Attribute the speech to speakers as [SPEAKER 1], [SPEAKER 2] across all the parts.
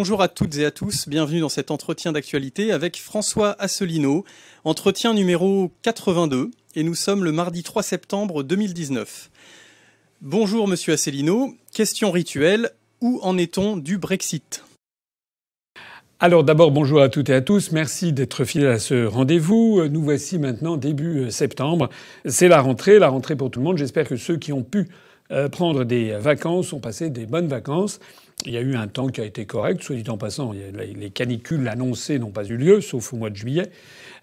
[SPEAKER 1] Bonjour à toutes et à tous, bienvenue dans cet entretien d'actualité avec François Asselineau, entretien numéro 82, et nous sommes le mardi 3 septembre 2019. Bonjour Monsieur Asselineau, question rituelle, où en est-on du Brexit?
[SPEAKER 2] Alors d'abord bonjour à toutes et à tous, merci d'être fidèles à ce rendez-vous. Nous voici maintenant début septembre. C'est la rentrée, la rentrée pour tout le monde. J'espère que ceux qui ont pu euh, prendre des vacances ont passé des bonnes vacances. Il y a eu un temps qui a été correct, soit dit en passant. Les canicules annoncées n'ont pas eu lieu, sauf au mois de juillet.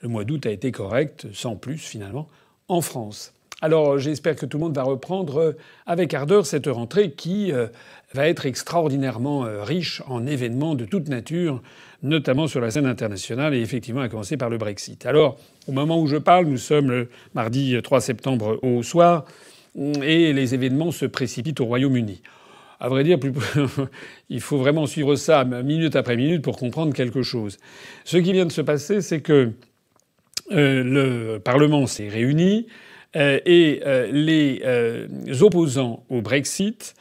[SPEAKER 2] Le mois d'août a été correct, sans plus finalement, en France. Alors j'espère que tout le monde va reprendre euh, avec ardeur cette rentrée qui euh, va être extraordinairement riche en événements de toute nature notamment sur la scène internationale, et effectivement à commencer par le Brexit. Alors, au moment où je parle, nous sommes le mardi 3 septembre au soir, et les événements se précipitent au Royaume-Uni. À vrai dire, il faut vraiment suivre ça minute après minute pour comprendre quelque chose. Ce qui vient de se passer, c'est que euh, le Parlement s'est réuni euh, et euh, les opposants au Brexit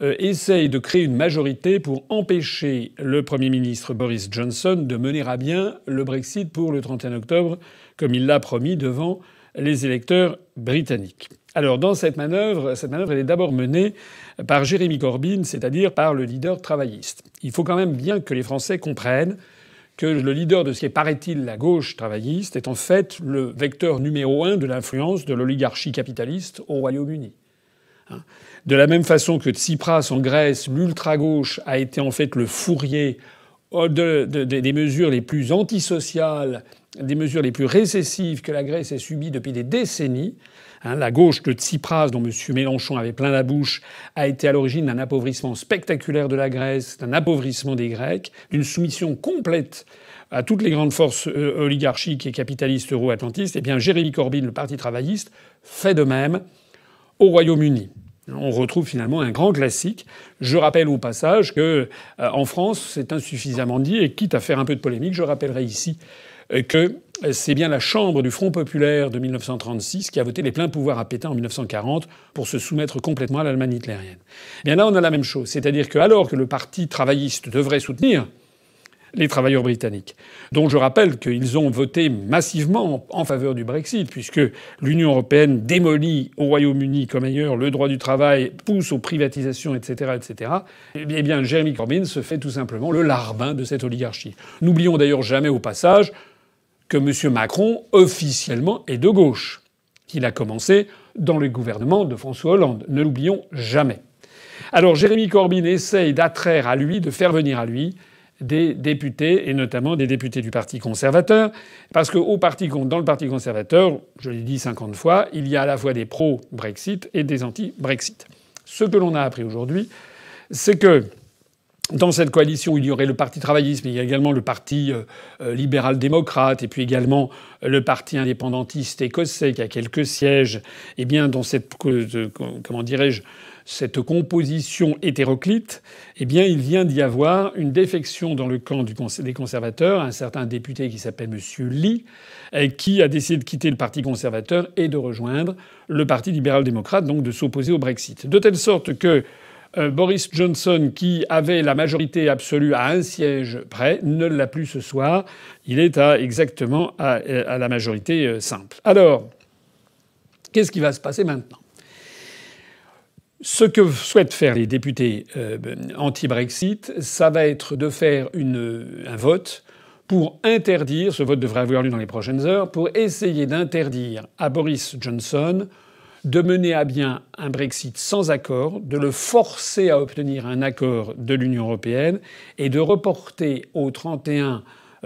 [SPEAKER 2] euh, essaye de créer une majorité pour empêcher le Premier ministre Boris Johnson de mener à bien le Brexit pour le 31 octobre, comme il l'a promis devant les électeurs britanniques. Alors dans cette manœuvre, cette manœuvre elle est d'abord menée par Jérémy Corbyn, c'est-à-dire par le leader travailliste. Il faut quand même bien que les Français comprennent que le leader de ce qui est, paraît-il, la gauche travailliste est en fait le vecteur numéro un de l'influence de l'oligarchie capitaliste au Royaume-Uni. Hein. De la même façon que Tsipras en Grèce, l'ultra-gauche a été en fait le fourrier des mesures les plus antisociales, des mesures les plus récessives que la Grèce ait subies depuis des décennies. Hein, la gauche de Tsipras, dont M. Mélenchon avait plein la bouche, a été à l'origine d'un appauvrissement spectaculaire de la Grèce, d'un appauvrissement des Grecs, d'une soumission complète à toutes les grandes forces euh, oligarchiques et capitalistes euro-atlantistes. Eh bien, Jérémy Corbyn, le Parti travailliste, fait de même au Royaume-Uni. On retrouve finalement un grand classique. Je rappelle au passage que euh, en France, c'est insuffisamment dit, et quitte à faire un peu de polémique, je rappellerai ici que c'est bien la Chambre du Front populaire de 1936 qui a voté les pleins pouvoirs à Pétain en 1940 pour se soumettre complètement à l'Allemagne hitlérienne. Bien là, on a la même chose, c'est-à-dire que alors que le Parti travailliste devrait soutenir les travailleurs britanniques, dont je rappelle qu'ils ont voté massivement en faveur du Brexit, puisque l'Union européenne démolit au Royaume-Uni comme ailleurs le droit du travail, pousse aux privatisations, etc., etc. Eh bien, Jeremy Corbyn se fait tout simplement le larbin de cette oligarchie. N'oublions d'ailleurs jamais au passage que M. Macron, officiellement, est de gauche, qu'il a commencé dans le gouvernement de François Hollande. Ne l'oublions jamais. Alors Jérémy Corbyn essaye d'attraire à lui, de faire venir à lui des députés, et notamment des députés du Parti conservateur, parce que dans le Parti conservateur, je l'ai dit 50 fois, il y a à la fois des pro-Brexit et des anti-Brexit. Ce que l'on a appris aujourd'hui, c'est que dans cette coalition, il y aurait le Parti travailliste, mais il y a également le Parti euh, euh, libéral-démocrate, et puis également le Parti indépendantiste écossais qui a quelques sièges. Eh bien, dans cette, euh, comment dirais-je, cette composition hétéroclite, eh bien, il vient d'y avoir une défection dans le camp des conservateurs, un certain député qui s'appelle M. Lee, qui a décidé de quitter le Parti conservateur et de rejoindre le Parti libéral-démocrate, donc de s'opposer au Brexit. De telle sorte que euh, Boris Johnson, qui avait la majorité absolue à un siège près, ne l'a plus ce soir. Il est à exactement à la majorité euh, simple. Alors, qu'est-ce qui va se passer maintenant? Ce que souhaitent faire les députés euh, anti-Brexit, ça va être de faire un vote pour interdire, ce vote devrait avoir lieu dans les prochaines heures, pour essayer d'interdire à Boris Johnson de mener à bien un Brexit sans accord, de le forcer à obtenir un accord de l'Union européenne et de reporter au 31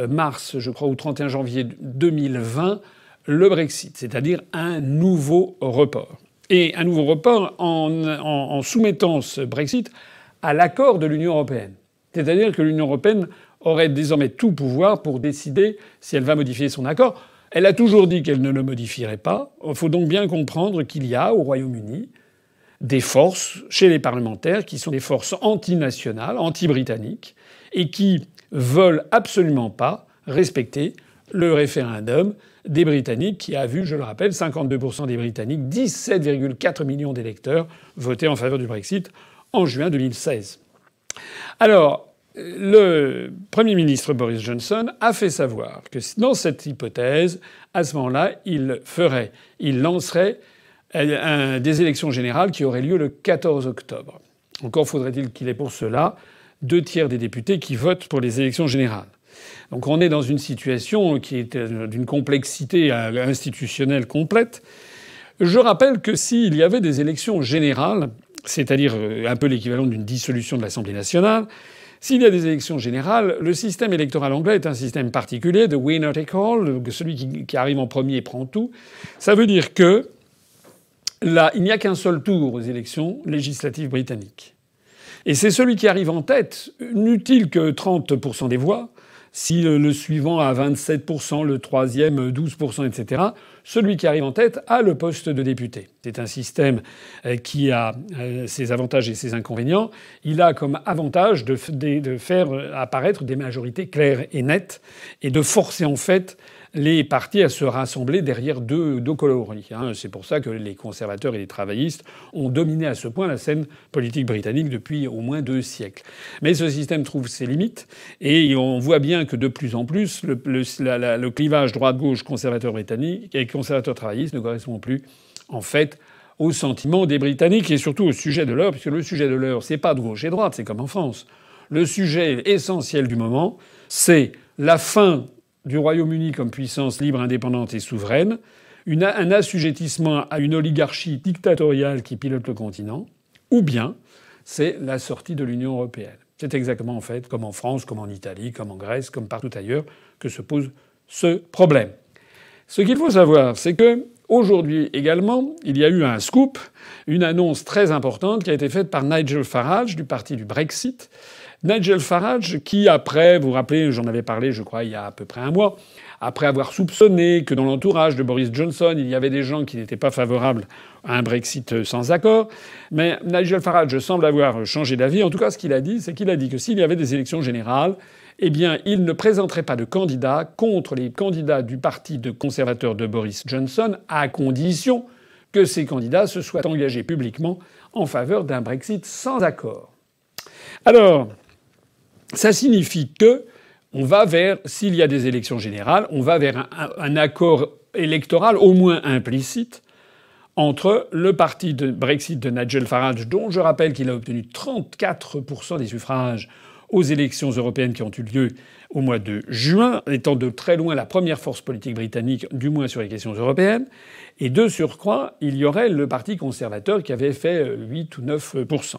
[SPEAKER 2] mars, je crois, au 31 janvier 2020 le Brexit, c'est-à-dire un nouveau report et un nouveau report en, soumettant ce Brexit à l'accord de l'Union européenne. C'est-à-dire que l'Union européenne aurait désormais tout pouvoir pour décider si elle va modifier son accord. Elle a toujours dit qu'elle ne le modifierait pas. Il faut donc bien comprendre qu'il y a au Royaume-Uni des forces chez les parlementaires qui sont des forces antinationales, anti-britanniques, et qui veulent absolument pas respecter le référendum des Britanniques qui a vu, je le rappelle, 52% des Britanniques, 17,4 millions d'électeurs voter en faveur du Brexit en juin 2016. Alors, le Premier ministre Boris Johnson a fait savoir que dans cette hypothèse, à ce moment-là, il ferait, il lancerait des élections générales qui auraient lieu le 14 octobre. Encore faudrait-il qu'il ait pour cela deux tiers des députés qui votent pour les élections générales. Donc on est dans une situation qui est d'une complexité institutionnelle complète. Je rappelle que s'il y avait des élections générales, c'est-à-dire un peu l'équivalent d'une dissolution de l'Assemblée nationale, s'il y a des élections générales, le système électoral anglais est un système particulier de winner take all, celui qui, arrive en premier prend tout. Ça veut dire que là, il n'y a qu'un seul tour aux élections législatives britanniques. Et c'est celui qui arrive en tête, n'utile que 30% des voix, si le suivant a 27%, le troisième 12%, etc., celui qui arrive en tête a le poste de député. C'est un système euh, qui a euh, ses avantages et ses inconvénients. Il a comme avantage de, faire apparaître des majorités claires et nettes et de forcer en fait les partis à se rassembler derrière deux, deux coloris. Hein. C'est pour ça que les conservateurs et les travaillistes ont dominé à ce point la scène politique britannique depuis au moins deux siècles. Mais ce système trouve ses limites et on voit bien que de plus en plus le, clivage droite-gauche conservateur britannique et conservateur travailliste ne correspond plus en fait au sentiment des Britanniques et surtout au sujet de l'heure, puisque le sujet de l'heure, c'est pas de gauche et droite, c'est comme en France. Le sujet essentiel du moment, c'est la fin du Royaume-Uni comme puissance libre, indépendante et souveraine, un assujettissement à une oligarchie dictatoriale qui pilote le continent, ou bien c'est la sortie de l'Union européenne. C'est exactement en fait comme en France, comme en Italie, comme en Grèce, comme partout ailleurs que se pose ce problème. Ce qu'il faut savoir, c'est que aujourd'hui également, il y a eu un scoop, une annonce très importante qui a été faite par Nigel Farage du parti du Brexit, Nigel Farage, qui après, vous vous rappelez, j'en avais parlé, je crois, il y a à peu près un mois, après avoir soupçonné que dans l'entourage de Boris Johnson, il y avait des gens qui n'étaient pas favorables à un Brexit sans accord. Mais Nigel Farage semble avoir changé d'avis. En tout cas, ce qu'il a dit, c'est qu'il a dit que s'il y avait des élections générales, eh bien, il ne présenterait pas de candidat contre les candidats du parti de conservateur de Boris Johnson, à condition que ces candidats se soient engagés publiquement en faveur d'un Brexit sans accord. Alors, ça signifie que on va vers, s'il y a des élections générales, on va vers un, accord électoral au moins implicite entre le parti de Brexit de Nigel Farage, dont je rappelle qu'il a obtenu 34% des suffrages aux élections européennes qui ont eu lieu au mois de juin, étant de très loin la première force politique britannique, du moins sur les questions européennes. Et de surcroît, il y aurait le Parti conservateur qui avait fait 8 ou 9%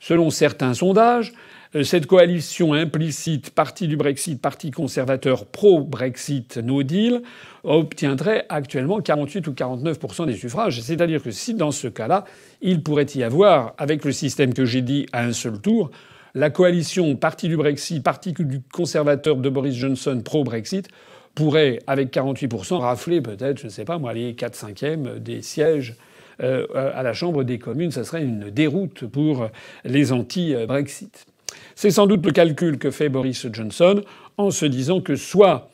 [SPEAKER 2] Selon certains sondages, euh, cette coalition implicite, parti du Brexit, parti conservateur pro-Brexit, no deal, obtiendrait actuellement 48 ou 49% des suffrages. C'est-à-dire que si dans ce cas-là, il pourrait y avoir, avec le système que j'ai dit à un seul tour, la coalition parti du Brexit, parti du conservateur de Boris Johnson pro-Brexit pourrait, avec 48%, rafler peut-être, je ne sais pas moi, les 4 5 des sièges euh, à la Chambre des communes. Ça serait une déroute pour les anti-Brexit. C'est sans doute le calcul que fait Boris Johnson en se disant que soit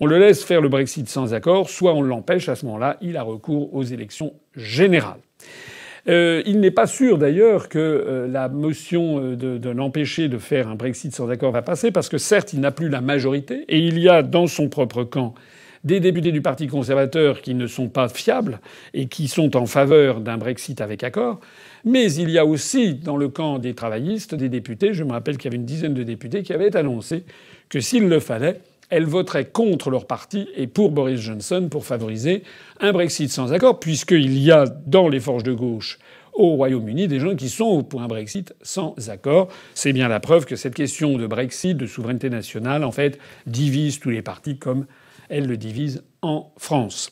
[SPEAKER 2] on le laisse faire le Brexit sans accord, soit on l'empêche. À ce moment-là, il a recours aux élections générales. Euh, il n'est pas sûr d'ailleurs que euh, la motion euh, de, de l'empêcher de faire un Brexit sans accord va passer, parce que certes, il n'a plus la majorité, et il y a dans son propre camp des députés du Parti conservateur qui ne sont pas fiables et qui sont en faveur d'un Brexit avec accord. Mais il y a aussi dans le camp des travaillistes des députés, je me rappelle qu'il y avait une dizaine de députés qui avaient annoncé que s'il le fallait, elles voteraient contre leur parti et pour Boris Johnson pour favoriser un Brexit sans accord, puisqu'il y a dans les forges de gauche au Royaume-Uni des gens qui sont pour un Brexit sans accord. C'est bien la preuve que cette question de Brexit, de souveraineté nationale, en fait, divise tous les partis comme elle le divise en France.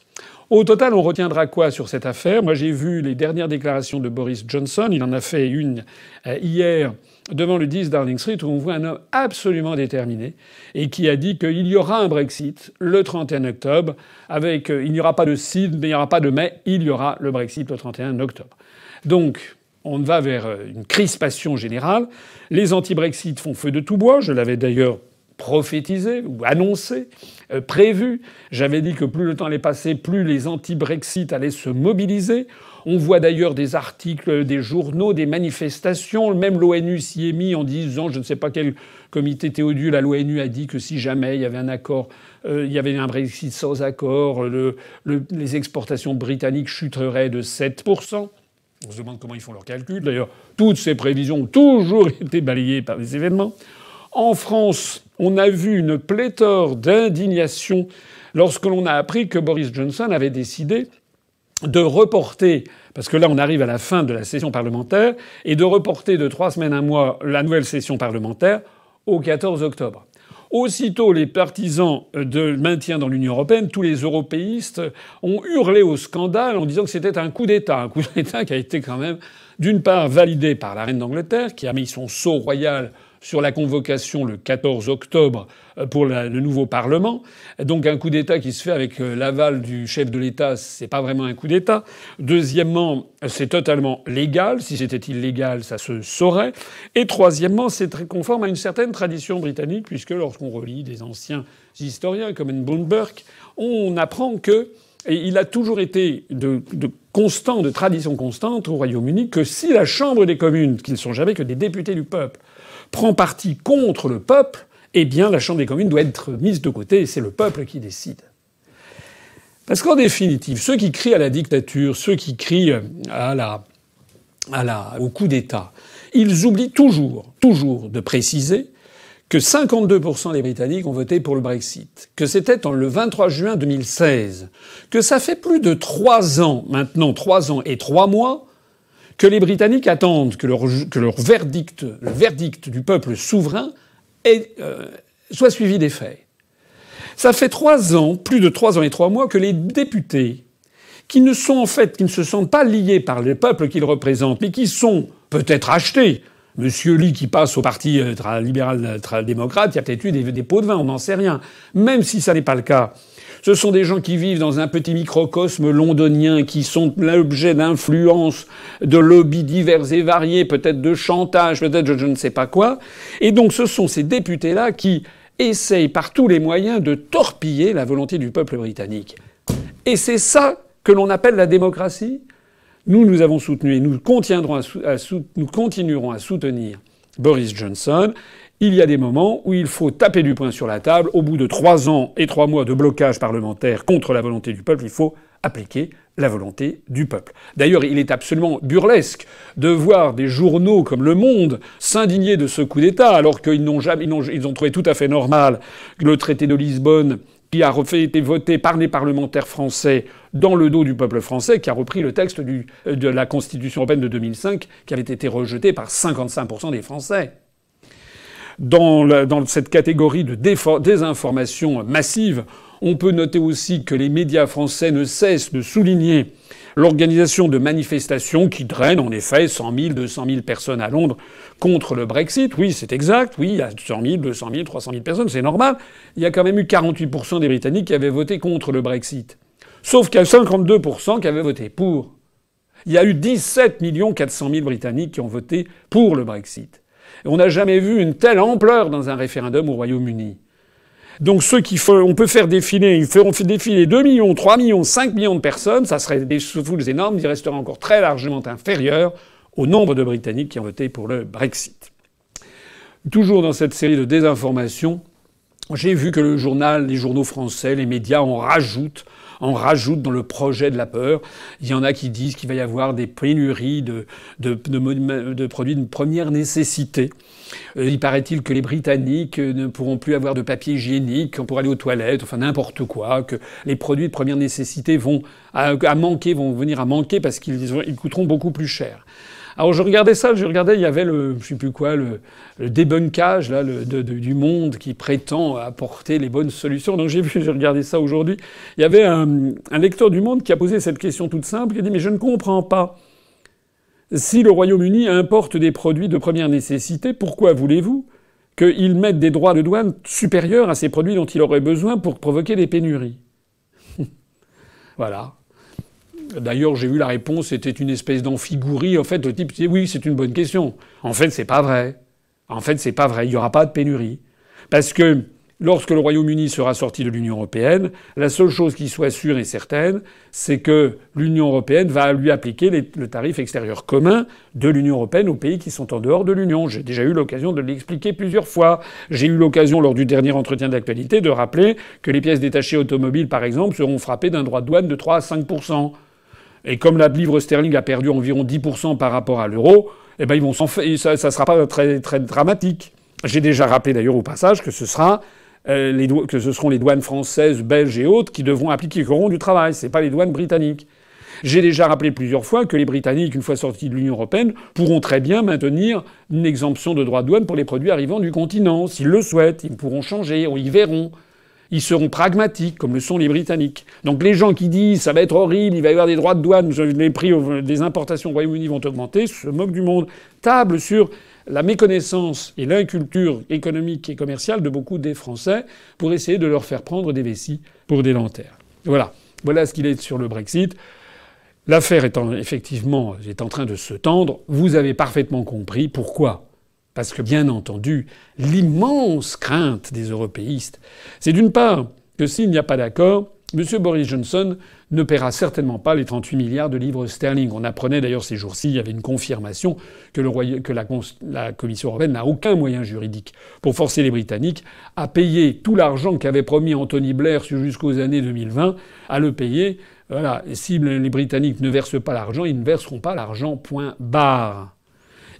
[SPEAKER 2] Au total, on retiendra quoi sur cette affaire? Moi, j'ai vu les dernières déclarations de Boris Johnson. Il en a fait une euh, hier devant le 10 Darling Street où on voit un homme absolument déterminé et qui a dit qu'il y aura un Brexit le 31 octobre avec euh, il n'y aura pas de CID, mais il n'y aura pas de mai, il y aura le Brexit le 31 octobre. Donc, on va vers euh, une crispation générale. Les anti-Brexit font feu de tout bois. Je l'avais d'ailleurs prophétisé ou annoncé, euh, prévu. J'avais dit que plus le temps allait passer, plus les anti-Brexit allaient se mobiliser. On voit d'ailleurs des articles des journaux, des manifestations. Même l'ONU s'y est mis en disant, je ne sais pas quel comité Théodule à l'ONU a dit que si jamais il y avait un accord, euh, il y avait un Brexit sans accord, les exportations britanniques chuteraient de 7%. On se demande comment ils font leurs calculs. D'ailleurs, toutes ces prévisions ont toujours été balayées par les événements. En France, on a vu une pléthore d'indignation lorsque l'on a appris que Boris Johnson avait décidé de reporter, parce que là on arrive à la fin de la session parlementaire, et de reporter de trois semaines à un mois la nouvelle session parlementaire au 14 octobre. Aussitôt, les partisans de maintien dans l'Union européenne, tous les européistes, ont hurlé au scandale en disant que c'était un coup d'État. Un coup d'État qui a été quand même, d'une part, validé par la reine d'Angleterre, qui a mis son sceau royal sur la convocation le 14 octobre euh, pour le nouveau Parlement. Donc un coup d'État qui se fait avec euh, l'aval du chef de l'État, c'est pas vraiment un coup d'État. Deuxièmement, c'est totalement légal. Si c'était illégal, ça se saurait. Et troisièmement, c'est très conforme à une certaine tradition britannique, puisque lorsqu'on relit des anciens historiens comme Burke, on apprend que il a toujours été de, de, constant, de tradition constante au Royaume-Uni, que si la Chambre des communes, qui ne sont jamais que des députés du peuple, prend parti contre le peuple, eh bien la Chambre des communes doit être mise de côté et c'est le peuple qui décide. Parce qu'en définitive, ceux qui crient à la dictature, ceux qui crient à la, à la, au coup d'État, ils oublient toujours, toujours de préciser que 52% des Britanniques ont voté pour le Brexit, que c'était le 23 juin 2016, que ça fait plus de trois ans maintenant, trois ans et trois mois, que les Britanniques attendent que leur, verdict, le verdict du peuple souverain, euh, soit suivi des faits. Ça fait trois ans, plus de trois ans et trois mois, que les députés, qui ne sont en fait, qui ne se sentent pas liés par le peuple qu'ils représentent, mais qui sont peut-être achetés. Monsieur Lee qui passe au parti euh, libéral euh, il y a peut-être eu des, des pots de vin, on n'en sait rien. Même si ça n'est pas le cas, ce sont des gens qui vivent dans un petit microcosme londonien, qui sont l'objet d'influences, de lobbies divers et variés, peut-être de chantage, peut-être de je ne sais pas quoi. Et donc ce sont ces députés-là qui essayent par tous les moyens de torpiller la volonté du peuple britannique. Et c'est ça que l'on appelle la démocratie. Nous, nous avons soutenu et nous continuerons à soutenir Boris Johnson il y a des moments où il faut taper du poing sur la table. Au bout de trois ans et trois mois de blocage parlementaire contre la volonté du peuple, il faut appliquer la volonté du peuple. D'ailleurs, il est absolument burlesque de voir des journaux comme Le Monde s'indigner de ce coup d'État, alors qu'ils n'ont jamais, ils ont, trouvé tout à fait normal le traité de Lisbonne, qui a été voté par les parlementaires français dans le dos du peuple français, qui a repris le texte de la Constitution européenne de 2005, qui avait été rejeté par 55% des Français dans, dans cette catégorie de désinformation massive, on peut noter aussi que les médias français ne cessent de souligner l'organisation de manifestations qui drainent en effet 100 000, 200 000 personnes à Londres contre le Brexit. Oui, c'est exact. Oui, il y a 100 000, 200 000, 300 000 personnes, c'est normal. Il y a quand même eu 48% des Britanniques qui avaient voté contre le Brexit. Sauf qu'il y a 52% qui avaient voté pour. Il y a eu 17 400 000 Britanniques qui ont voté pour le Brexit. On n'a jamais vu une telle ampleur dans un référendum au Royaume-Uni. Donc ceux qui font, on peut faire défiler, ils feront défiler 2 millions, 3 millions, 5 millions de personnes, ça serait des foules énormes, ils resteraient encore très largement inférieurs au nombre de Britanniques qui ont voté pour le Brexit. Toujours dans cette série de désinformation, j'ai vu que le journal, les journaux français, les médias en rajoutent en rajoute dans le projet de la peur. Il y en a qui disent qu'il va y avoir des pénuries de, produits de première nécessité. Euh, il paraît-il que les Britanniques ne pourront plus avoir de papier hygiénique pour aller aux toilettes, enfin n'importe quoi, que les produits de première nécessité vont à manquer, vont venir à manquer parce qu'ils coûteront beaucoup plus cher. Alors je regardais ça, je regardais, il y avait le, je sais plus quoi, le, débunkage là, du monde qui prétend apporter les bonnes solutions. Donc j'ai vu, j'ai regardé ça aujourd'hui. Il y avait un, un lecteur du Monde qui a posé cette question toute simple, qui a dit mais je ne comprends pas. Si le Royaume-Uni importe des produits de première nécessité, pourquoi voulez-vous qu'il mette des droits de douane supérieurs à ces produits dont il aurait besoin pour provoquer des pénuries? Voilà. D'ailleurs, j'ai vu la réponse, c'était une espèce d'amphigourie. En fait, le type oui, c'est une bonne question. En fait, c'est pas vrai. En fait, c'est pas vrai. Il n'y aura pas de pénurie. Parce que lorsque le Royaume-Uni sera sorti de l'Union européenne, la seule chose qui soit sûre et certaine, c'est que l'Union européenne va lui appliquer le tarif extérieur commun de l'Union européenne aux pays qui sont en dehors de l'Union. J'ai déjà eu l'occasion de l'expliquer plusieurs fois. J'ai eu l'occasion, lors du dernier entretien d'actualité, de rappeler que les pièces détachées automobiles, par exemple, seront frappées d'un droit de douane de 3 à 5 Et comme la livre sterling a perdu environ 10% par rapport à l'euro, eh ben ils vont ça, ne sera pas très, dramatique. J'ai déjà rappelé d'ailleurs au passage que ce sera euh, seront les douanes françaises, belges et autres qui devront appliquer le coron du travail. C'est pas les douanes britanniques. J'ai déjà rappelé plusieurs fois que les Britanniques, une fois sortis de l'Union européenne, pourront très bien maintenir une exemption de droits de douane pour les produits arrivant du continent. S'ils le souhaitent, ils pourront changer, ils verront. Ils seront pragmatiques, comme le sont les Britanniques. Donc les gens qui disent ça va être horrible, il va y avoir des droits de douane, les prix des importations au Royaume-Uni vont augmenter, se moquent du monde. Table sur la méconnaissance et l'inculture économique et commerciale de beaucoup des Français pour essayer de leur faire prendre des vessies pour des lanternes. Voilà. Voilà ce qu'il est sur le Brexit. L'affaire étant effectivement est en train de se tendre, vous avez parfaitement compris pourquoi. Parce que bien entendu, l'immense crainte des européistes, c'est d'une part que s'il n'y a pas d'accord, M. Boris Johnson ne paiera certainement pas les 38 milliards de livres sterling. On apprenait d'ailleurs ces jours-ci, il y avait une confirmation que, la, Commission européenne n'a aucun moyen juridique pour forcer les Britanniques à payer tout l'argent qu'avait promis Anthony Blair jusqu'aux années 2020, à le payer. Voilà. Si les Britanniques ne versent pas l'argent, ils ne verseront pas l'argent, point barre.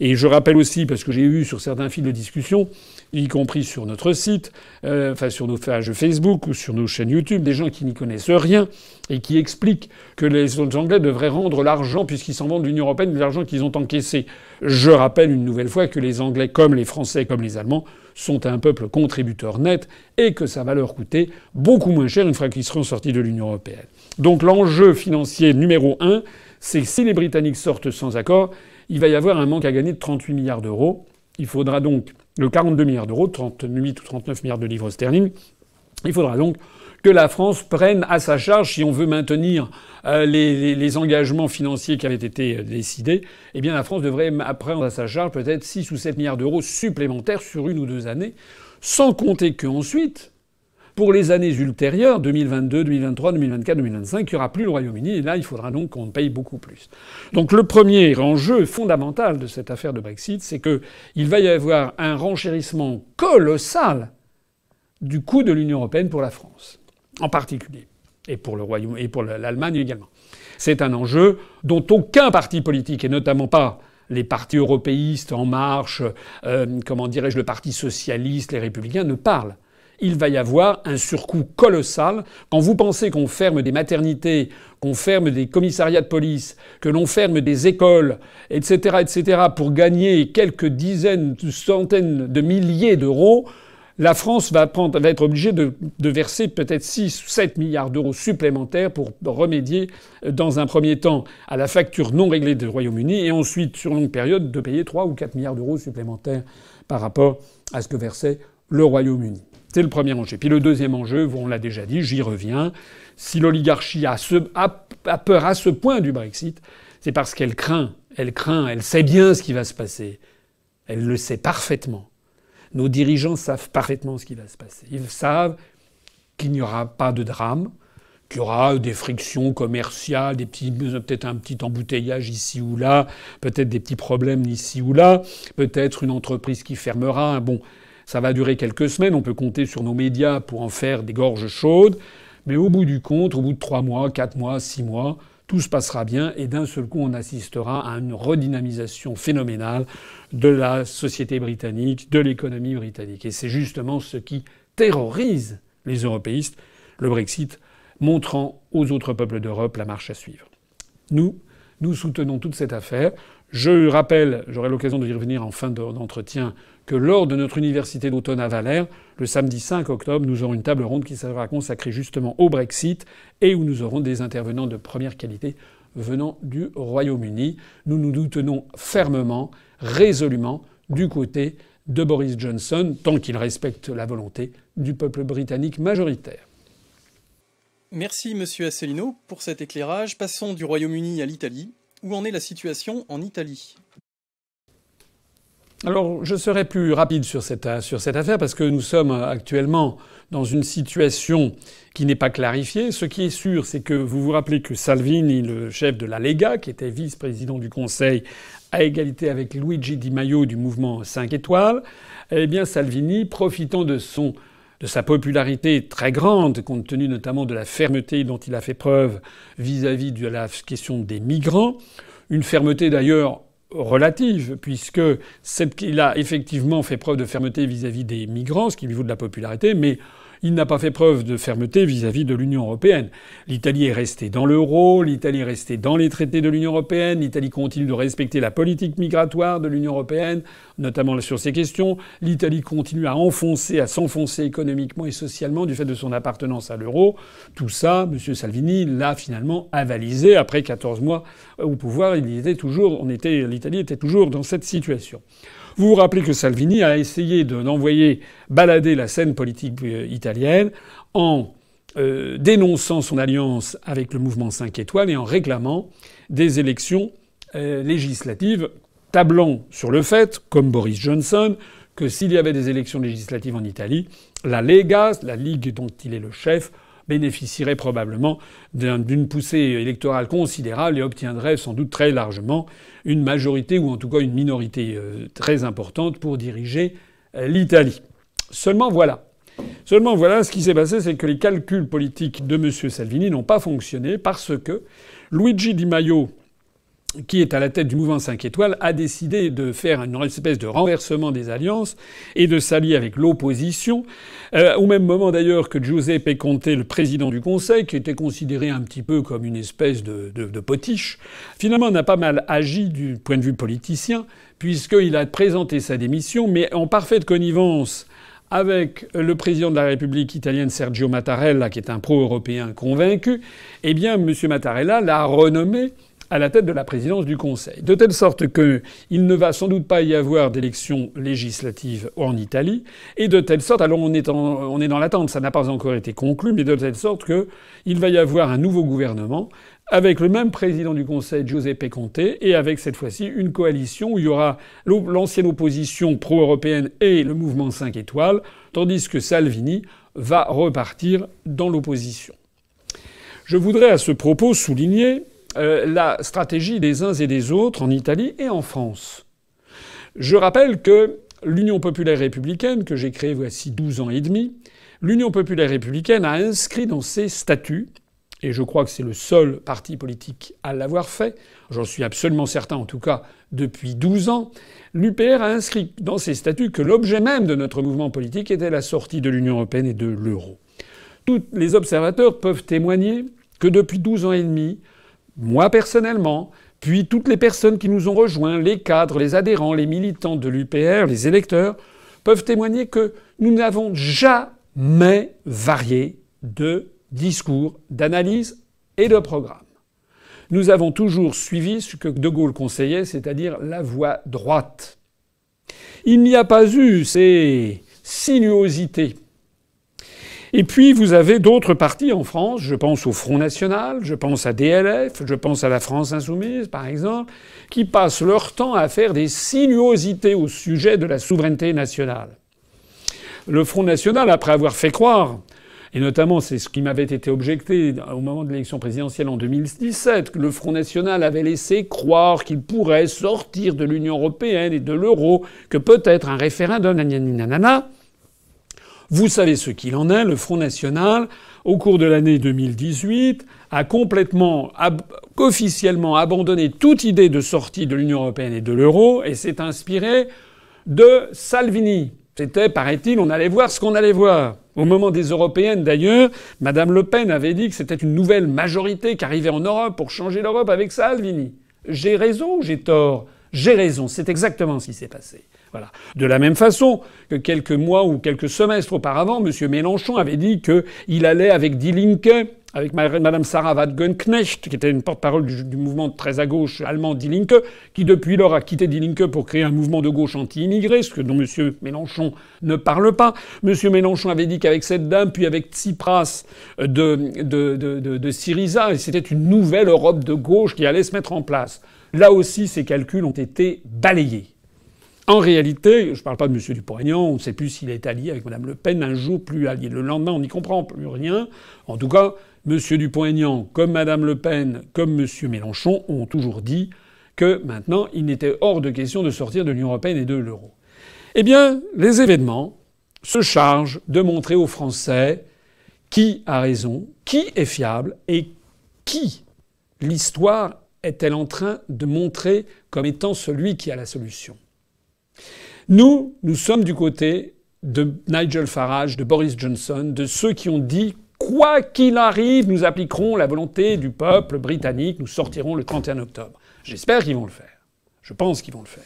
[SPEAKER 2] Et je rappelle aussi, parce que j'ai eu sur certains fils de discussion, y compris sur notre site, euh, enfin sur nos pages Facebook ou sur nos chaînes YouTube, des gens qui n'y connaissent rien et qui expliquent que les Anglais devraient rendre l'argent, puisqu'ils s'en vont de l'Union européenne, de l'argent qu'ils ont encaissé. Je rappelle une nouvelle fois que les Anglais, comme les Français, comme les Allemands, sont un peuple contributeur net et que ça va leur coûter beaucoup moins cher une fois qu'ils seront sortis de l'Union européenne. Donc l'enjeu financier numéro un, c'est si les Britanniques sortent sans accord, il va y avoir un manque à gagner de 38 milliards d'euros. Il faudra donc le 42 milliards d'euros, 38 ou 39 milliards de livres sterling. Il faudra donc que la France prenne à sa charge, si on veut maintenir euh, les, engagements financiers qui avaient été euh, décidés, eh bien la France devrait prendre à sa charge peut-être 6 ou 7 milliards d'euros supplémentaires sur une ou deux années, sans compter qu'ensuite, pour les années ultérieures, 2022, 2023, 2024, 2025, il n'y aura plus le Royaume-Uni et là, il faudra donc qu'on paye beaucoup plus. Donc le premier enjeu fondamental de cette affaire de Brexit, c'est qu'il va y avoir un renchérissement colossal du coût de l'Union européenne pour la France, en particulier, et pour le Royaume et pour l'Allemagne également. C'est un enjeu dont aucun parti politique, et notamment pas les partis européistes, En Marche, euh, comment dirais-je, le Parti socialiste, les Républicains, ne parlent il va y avoir un surcoût colossal. Quand vous pensez qu'on ferme des maternités, qu'on ferme des commissariats de police, que l'on ferme des écoles, etc., etc., pour gagner quelques dizaines, centaines de milliers d'euros, la France va, être obligée de, verser peut-être 6 ou 7 milliards d'euros supplémentaires pour remédier, dans un premier temps, à la facture non réglée du Royaume-Uni, et ensuite, sur longue période, de payer 3 ou 4 milliards d'euros supplémentaires par rapport à ce que versait le Royaume-Uni. C'est le premier enjeu. Puis le deuxième enjeu, on l'a déjà dit, j'y reviens. Si l'oligarchie a, peur à ce point du Brexit, c'est parce qu'elle craint, elle craint, elle sait bien ce qui va se passer. Elle le sait parfaitement. Nos dirigeants savent parfaitement ce qui va se passer. Ils savent qu'il n'y aura pas de drame, qu'il y aura des frictions commerciales, des petits, peut-être un petit embouteillage ici ou là, peut-être des petits problèmes ici ou là, peut-être une entreprise qui fermera. Bon, ça va durer quelques semaines, on peut compter sur nos médias pour en faire des gorges chaudes, mais au bout du compte, au bout de trois mois, quatre mois, six mois, tout se passera bien et d'un seul coup on assistera à une redynamisation phénoménale de la société britannique, de l'économie britannique. Et c'est justement ce qui terrorise les européistes, le Brexit, montrant aux autres peuples d'Europe la marche à suivre. Nous, nous soutenons toute cette affaire. Je rappelle, j'aurai l'occasion de y revenir en fin d'entretien, que lors de notre université d'automne à Valère, le samedi 5 octobre, nous aurons une table ronde qui sera consacrée justement au Brexit et où nous aurons des intervenants de première qualité venant du Royaume-Uni. Nous nous tenons fermement, résolument du côté de Boris Johnson, tant qu'il respecte la volonté du peuple britannique majoritaire.
[SPEAKER 1] Merci Monsieur Asselineau pour cet éclairage. Passons du Royaume-Uni à l'Italie. Où en est la situation en Italie?
[SPEAKER 2] Alors, je serai plus rapide sur cette, sur cette affaire parce que nous sommes actuellement dans une situation qui n'est pas clarifiée. Ce qui est sûr, c'est que vous vous rappelez que Salvini, le chef de la Lega, qui était vice-président du Conseil, à égalité avec Luigi Di Maio du mouvement 5 étoiles, eh bien Salvini, profitant de son de sa popularité très grande, compte tenu notamment de la fermeté dont il a fait preuve vis-à-vis -vis de la question des migrants, une fermeté d'ailleurs relative, puisque il a effectivement fait preuve de fermeté vis-à-vis des migrants, ce qui lui vaut de la popularité, mais il n'a pas fait preuve de fermeté vis-à-vis de l'Union européenne. L'Italie est restée dans l'euro, l'Italie est restée dans les traités de l'Union européenne, l'Italie continue de respecter la politique migratoire de l'Union européenne, notamment sur ces questions. L'Italie continue à enfoncer, à s'enfoncer économiquement et socialement du fait de son appartenance à l'euro. Tout ça, M. Salvini l'a finalement avalisé après 14 mois au pouvoir. Il était l'Italie était toujours dans cette situation. Vous vous rappelez que Salvini a essayé d'envoyer balader la scène politique euh, italienne en euh, dénonçant son alliance avec le mouvement 5 étoiles et en réclamant des élections euh, législatives, tablant sur le fait, comme Boris Johnson, que s'il y avait des élections législatives en Italie, la Lega, la ligue dont il est le chef, bénéficierait probablement d'une poussée électorale considérable et obtiendrait sans doute très largement une majorité ou en tout cas une minorité euh, très importante pour diriger euh, l'Italie. Seulement voilà. Seulement voilà, ce qui s'est passé, c'est que les calculs politiques de M. Salvini n'ont pas fonctionné parce que Luigi Di Maio, qui est à la tête du mouvement 5 étoiles, a décidé de faire une espèce de renversement des alliances et de s'allier avec l'opposition, euh, au même moment d'ailleurs que Giuseppe Conte, le président du Conseil, qui était considéré un petit peu comme une espèce de, de potiche, finalement n'a pas mal agi du point de vue politicien, puisqu'il a présenté sa démission, mais en parfaite connivence avec le président de la République italienne Sergio Mattarella, qui est un pro-européen convaincu, eh bien, M. Mattarella l'a renommé à la tête de la présidence du Conseil. De telle sorte qu'il ne va sans doute pas y avoir d'élections législatives en Italie, et de telle sorte, alors on est, on est dans l'attente, ça n'a pas encore été conclu, mais de telle sorte qu'il va y avoir un nouveau gouvernement avec le même président du Conseil, Giuseppe Conte, et avec cette fois-ci une coalition où il y aura l'ancienne opposition pro-européenne et le mouvement 5 étoiles, tandis que Salvini va repartir dans l'opposition. Je voudrais à ce propos souligner euh, la stratégie des uns et des autres en Italie et en France. Je rappelle que l'Union populaire républicaine, que j'ai créée voici 12 ans et demi, l'Union populaire républicaine a inscrit dans ses statuts, et je crois que c'est le seul parti politique à l'avoir fait, j'en suis absolument certain en tout cas depuis 12 ans, l'UPR a inscrit dans ses statuts que l'objet même de notre mouvement politique était la sortie de l'Union européenne et de l'euro. Tous les observateurs peuvent témoigner que depuis 12 ans et demi, moi personnellement, puis toutes les personnes qui nous ont rejoints, les cadres, les adhérents, les militants de l'UPR, les électeurs, peuvent témoigner que nous n'avons jamais varié de discours, d'analyse et de programme. Nous avons toujours suivi ce que De Gaulle conseillait, c'est-à-dire la voie droite. Il n'y a pas eu ces sinuosités et puis vous avez d'autres partis en France, je pense au Front National, je pense à DLF, je pense à la France Insoumise par exemple, qui passent leur temps à faire des sinuosités au sujet de la souveraineté nationale. Le Front National, après avoir fait croire et notamment, c'est ce qui m'avait été objecté au moment de l'élection présidentielle en 2017, que le Front National avait laissé croire qu'il pourrait sortir de l'Union européenne et de l'euro, que peut-être un référendum, nanana, vous savez ce qu'il en est. Le Front National, au cours de l'année 2018, a complètement, officiellement abandonné toute idée de sortie de l'Union européenne et de l'euro et s'est inspiré de Salvini. C'était, paraît-il, on allait voir ce qu'on allait voir. Au moment des européennes, d'ailleurs, Madame Le Pen avait dit que c'était une nouvelle majorité qui arrivait en Europe pour changer l'Europe avec Salvini. J'ai raison ou j'ai tort? J'ai raison. C'est exactement ce qui s'est passé. De la même façon que quelques mois ou quelques semestres auparavant, M. Mélenchon avait dit qu'il allait avec Die Linke, avec Mme Sarah Wagenknecht, qui était une porte-parole du, mouvement très à gauche allemand Die Linke, qui depuis lors a quitté Die Linke pour créer un mouvement de gauche anti-immigré, ce dont M. Mélenchon ne parle pas. M. Mélenchon avait dit qu'avec cette dame, puis avec Tsipras de, de Syriza, c'était une nouvelle Europe de gauche qui allait se mettre en place. Là aussi, ces calculs ont été balayés. En réalité, je ne parle pas de M. Dupont-Aignan, on ne sait plus s'il est allié avec Mme Le Pen un jour, plus allié le lendemain, on n'y comprend plus rien. En tout cas, M. Dupont-Aignan, comme Mme Le Pen, comme M. Mélenchon, ont toujours dit que maintenant, il n'était hors de question de sortir de l'Union européenne et de l'euro. Eh bien, les événements se chargent de montrer aux Français qui a raison, qui est fiable et qui l'histoire est-elle en train de montrer comme étant celui qui a la solution. Nous, nous sommes du côté de Nigel Farage, de Boris Johnson, de ceux qui ont dit quoi qu'il arrive, nous appliquerons la volonté du peuple britannique, nous sortirons le 31 octobre. J'espère qu'ils vont le faire. Je pense qu'ils vont le faire.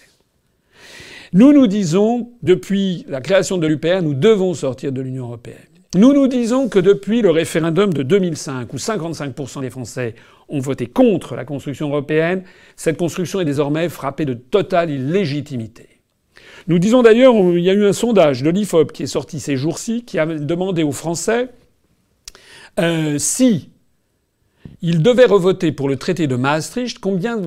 [SPEAKER 2] Nous nous disons, depuis la création de l'UPR, nous devons sortir de l'Union européenne. Nous nous disons que depuis le référendum de 2005, où 55% des Français ont voté contre la construction européenne, cette construction est désormais frappée de totale illégitimité. Nous disons d'ailleurs, il y a eu un sondage de l'IFOP qui est sorti ces jours-ci, qui a demandé aux Français euh, si ils devaient revoter pour le traité de Maastricht, combien,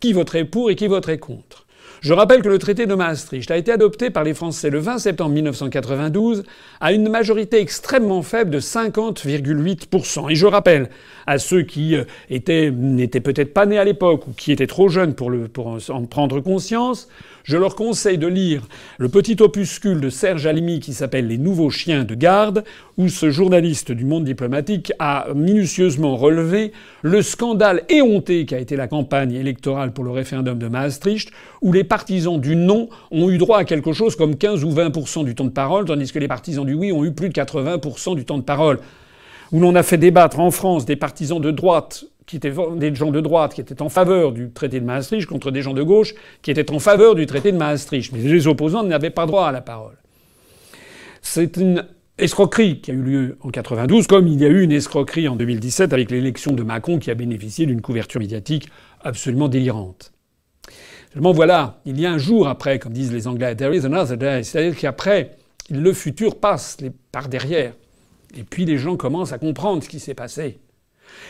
[SPEAKER 2] qui voterait pour et qui voterait contre. Je rappelle que le traité de Maastricht a été adopté par les Français le 20 septembre 1992 à une majorité extrêmement faible de 50,8%. Et je rappelle à ceux qui euh, étaient, n'étaient peut-être pas nés à l'époque ou qui étaient trop jeunes pour en prendre conscience, je leur conseille de lire le petit opuscule de Serge Alimi qui s'appelle Les nouveaux chiens de garde, où ce journaliste du monde diplomatique a minutieusement relevé le scandale éhonté qu'a été la campagne électorale pour le référendum de Maastricht, où les partisans du non ont eu droit à quelque chose comme 15 ou 20 du temps de parole, tandis que les partisans du oui ont eu plus de 80% du temps de parole. Où l'on a fait débattre en France des partisans de droite qui étaient des gens de droite qui étaient en faveur du traité de Maastricht contre des gens de gauche qui étaient en faveur du traité de Maastricht. Mais les opposants n'avaient pas droit à la parole. C'est une escroquerie qui a eu lieu en 92, comme il y a eu une escroquerie en 2017 avec l'élection de Macron qui a bénéficié d'une couverture médiatique absolument délirante. Seulement voilà, il y a un jour après, comme disent les Anglais, there is another day, c'est-à-dire qu'après, le futur passe par derrière. Et puis les gens commencent à comprendre ce qui s'est passé.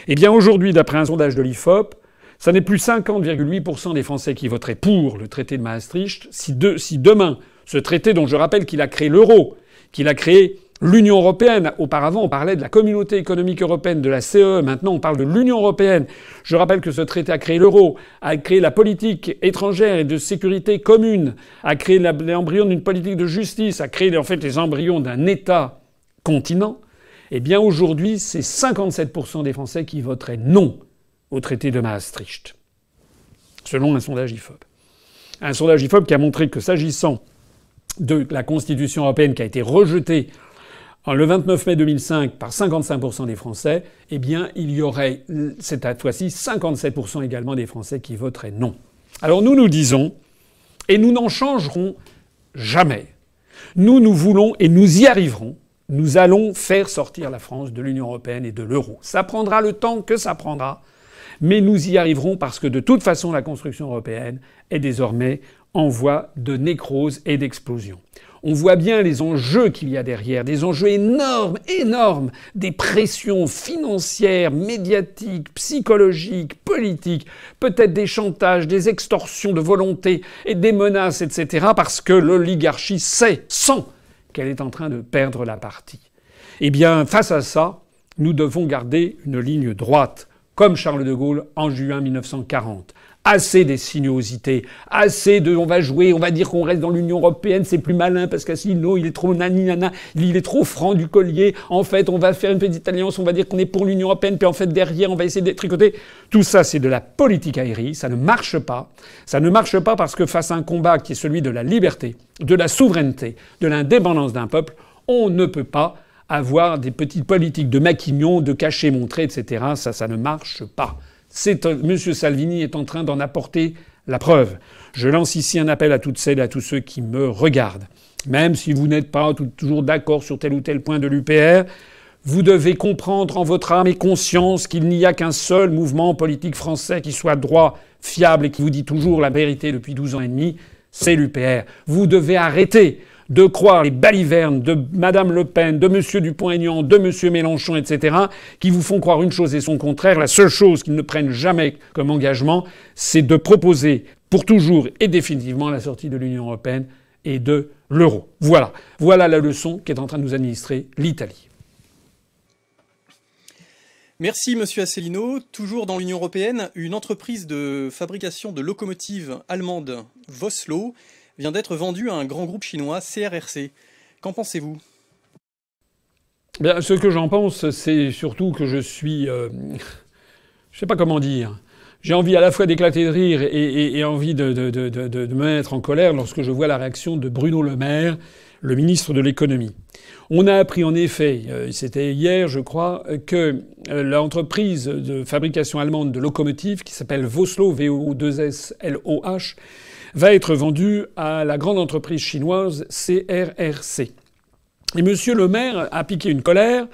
[SPEAKER 2] Eh bien aujourd'hui, d'après un sondage de l'IFOP, ça n'est plus 50,8% des Français qui voteraient pour le traité de Maastricht si, demain, ce traité dont je rappelle qu'il a créé l'euro, qu'il a créé l'Union européenne. Auparavant, on parlait de la communauté économique européenne, de la CE. Maintenant, on parle de l'Union européenne. Je rappelle que ce traité a créé l'euro, a créé la politique étrangère et de sécurité commune, a créé l'embryon d'une politique de justice, a créé en fait les embryons d'un État continent. Eh bien aujourd'hui, c'est 57% des Français qui voteraient non au traité de Maastricht, selon un sondage IFOP. Un sondage IFOP qui a montré que s'agissant de la Constitution européenne qui a été rejetée le 29 mai 2005 par 55% des Français, eh bien, il y aurait, cette fois-ci, 57% également des Français qui voteraient non. Alors nous nous disons, et nous n'en changerons jamais, nous nous voulons et nous y arriverons, nous allons faire sortir la France de l'Union européenne et de l'euro. Ça prendra le temps que ça prendra, mais nous y arriverons parce que de toute façon la construction européenne est désormais en voie de nécrose et d'explosion. On voit bien les enjeux qu'il y a derrière, des enjeux énormes, énormes, des pressions financières, médiatiques, psychologiques, politiques, peut-être des chantages, des extorsions de volonté et des menaces, etc., parce que l'oligarchie sait, sent qu'elle est en train de perdre la partie. Eh bien, face à ça, nous devons garder une ligne droite, comme Charles de Gaulle en juin 1940. Assez des sinuosités, assez de on va jouer, on va dire qu'on reste dans l'Union européenne, c'est plus malin parce qu'Assino il est trop nani nana, il est trop franc du collier. En fait, on va faire une petite alliance, on va dire qu'on est pour l'Union européenne, puis en fait derrière on va essayer de tricoter. Tout ça, c'est de la politique aérie, ça ne marche pas. Ça ne marche pas parce que face à un combat qui est celui de la liberté, de la souveraineté, de l'indépendance d'un peuple, on ne peut pas avoir des petites politiques de maquignon, de cacher, montrer, etc. Ça, ça ne marche pas. M. Salvini est en train d'en apporter la preuve. Je lance ici un appel à toutes celles et à tous ceux qui me regardent. Même si vous n'êtes pas toujours d'accord sur tel ou tel point de l'UPR, vous devez comprendre en votre âme et conscience qu'il n'y a qu'un seul mouvement politique français qui soit droit, fiable et qui vous dit toujours la vérité depuis 12 ans et demi, c'est l'UPR. Vous devez arrêter de croire les balivernes de Madame Le Pen, de Monsieur Dupont-Aignan, de Monsieur Mélenchon, etc., qui vous font croire une chose et son contraire. La seule chose qu'ils ne prennent jamais comme engagement, c'est de proposer pour toujours et définitivement la sortie de l'Union européenne et de l'euro. Voilà. Voilà la leçon qu'est en train de nous administrer l'Italie.
[SPEAKER 1] Merci Monsieur Asselineau. Toujours dans l'Union européenne, une entreprise de fabrication de locomotives allemande Voslo vient d'être vendue à un grand groupe chinois CRRC. Qu'en pensez-vous?
[SPEAKER 2] Bien, Ce que j'en pense, c'est surtout que je suis... Euh, je sais pas comment dire j'ai envie à la fois d'éclater de rire et, envie de, me mettre en colère lorsque je vois la réaction de Bruno Le Maire, le ministre de l'économie. On a appris en effet, euh, c'était hier je crois, que euh, l'entreprise de fabrication allemande de locomotives qui s'appelle Voslo, V-O-2-S-L-O-H, va être vendue à la grande entreprise chinoise CRRC. Et monsieur le maire a piqué une colère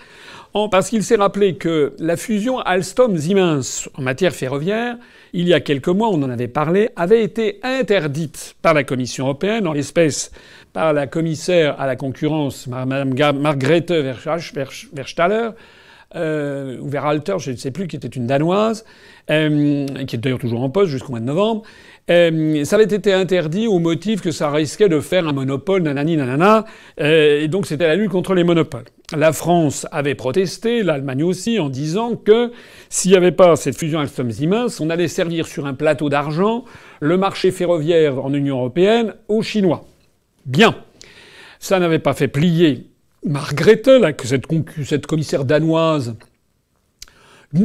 [SPEAKER 2] parce qu'il s'est rappelé que la fusion Alstom-Siemens en matière ferroviaire, il y a quelques mois, on en avait parlé, avait été interdite par la Commission européenne, en l'espèce par la commissaire à la concurrence, Mme Margrethe Verstaller, euh, ou Verhalter, je ne sais plus, qui était une Danoise, euh, qui est d'ailleurs toujours en poste jusqu'au mois de novembre. Euh, ça avait été interdit au motif que ça risquait de faire un monopole, nanani nanana, euh, et donc c'était la lutte contre les monopoles. La France avait protesté, l'Allemagne aussi, en disant que s'il n'y avait pas cette fusion Alstom-Siemens, on allait servir sur un plateau d'argent le marché ferroviaire en Union européenne aux Chinois. Bien. Ça n'avait pas fait plier Margrethe, cette, cette commissaire danoise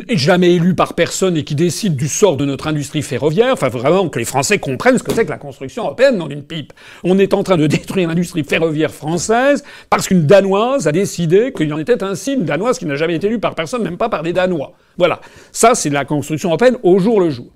[SPEAKER 2] jamais élu par personne et qui décide du sort de notre industrie ferroviaire. Enfin, vraiment que les Français comprennent ce que c'est que la construction européenne dans une pipe. On est en train de détruire l'industrie ferroviaire française parce qu'une Danoise a décidé qu'il y en était ainsi, une Danoise qui n'a jamais été élue par personne, même pas par des Danois. Voilà. Ça, c'est la construction européenne au jour le jour.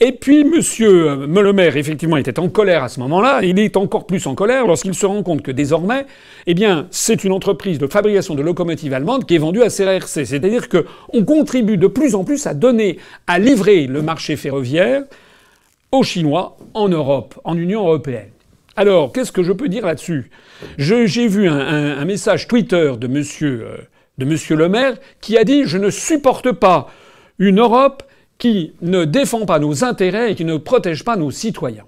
[SPEAKER 2] Et puis, M. Meulemer, effectivement, était en colère à ce moment-là. Il est encore plus en colère lorsqu'il se rend compte que désormais, eh bien, c'est une entreprise de fabrication de locomotives allemandes qui est vendue à CRRC. C'est-à-dire qu'on contribue de plus en plus à donner, à livrer le marché ferroviaire aux Chinois en Europe, en Union européenne. Alors, qu'est-ce que je peux dire là-dessus? J'ai vu un, message Twitter de M. Euh, Le Maire qui a dit Je ne supporte pas une Europe qui ne défend pas nos intérêts et qui ne protège pas nos citoyens.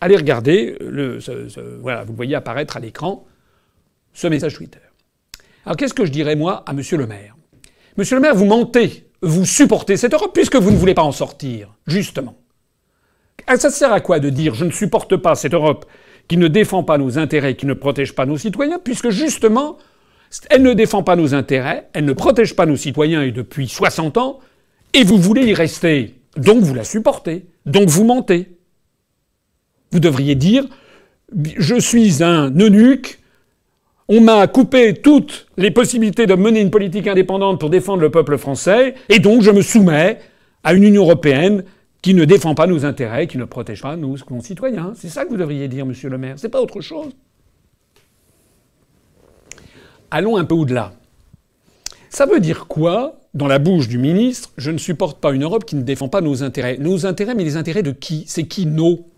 [SPEAKER 2] Allez regarder, le, voilà, vous voyez apparaître à l'écran ce message Twitter. Alors qu'est-ce que je dirais moi à Monsieur le maire? Monsieur le maire, vous mentez, vous supportez cette Europe puisque vous ne voulez pas en sortir, justement. Ah, ça sert à quoi de dire je ne supporte pas cette Europe qui ne défend pas nos intérêts, qui ne protège pas nos citoyens, puisque justement, elle ne défend pas nos intérêts, elle ne protège pas nos citoyens et depuis 60 ans, et vous voulez y rester. Donc vous la supportez. Donc vous mentez. Vous devriez dire je suis un eunuque, on m'a coupé toutes les possibilités de mener une politique indépendante pour défendre le peuple français, et donc je me soumets à une Union européenne qui ne défend pas nos intérêts, qui ne protège pas nos concitoyens. C'est ça que vous devriez dire, monsieur le maire. C'est pas autre chose. Allons un peu au-delà. Ça veut dire quoi dans la bouche du ministre, je ne supporte pas une Europe qui ne défend pas nos intérêts. Nos intérêts, mais les intérêts de qui? C'est qui nos?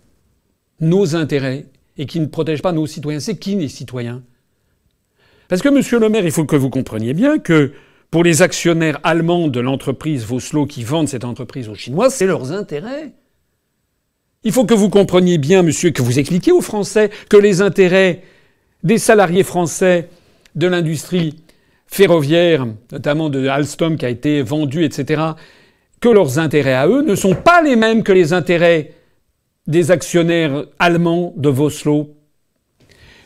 [SPEAKER 2] Nos intérêts. Et qui ne protège pas nos citoyens. C'est qui les citoyens? Parce que, monsieur le maire, il faut que vous compreniez bien que pour les actionnaires allemands de l'entreprise Voslo qui vendent cette entreprise aux Chinois, c'est leurs intérêts. Il faut que vous compreniez bien, monsieur, que vous expliquiez aux Français que les intérêts des salariés français de l'industrie ferroviaires, notamment de Alstom qui a été vendu, etc., que leurs intérêts à eux ne sont pas les mêmes que les intérêts des actionnaires allemands de Voslo.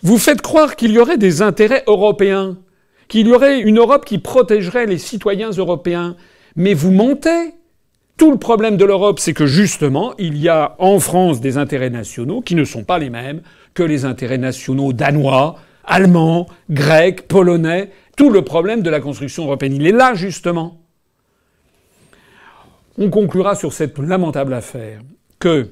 [SPEAKER 2] Vous faites croire qu'il y aurait des intérêts européens, qu'il y aurait une Europe qui protégerait les citoyens européens. Mais vous mentez. Tout le problème de l'Europe, c'est que justement, il y a en France des intérêts nationaux qui ne sont pas les mêmes que les intérêts nationaux danois, allemands, grecs, polonais, tout le problème de la construction européenne. Il est là, justement. On conclura sur cette lamentable affaire que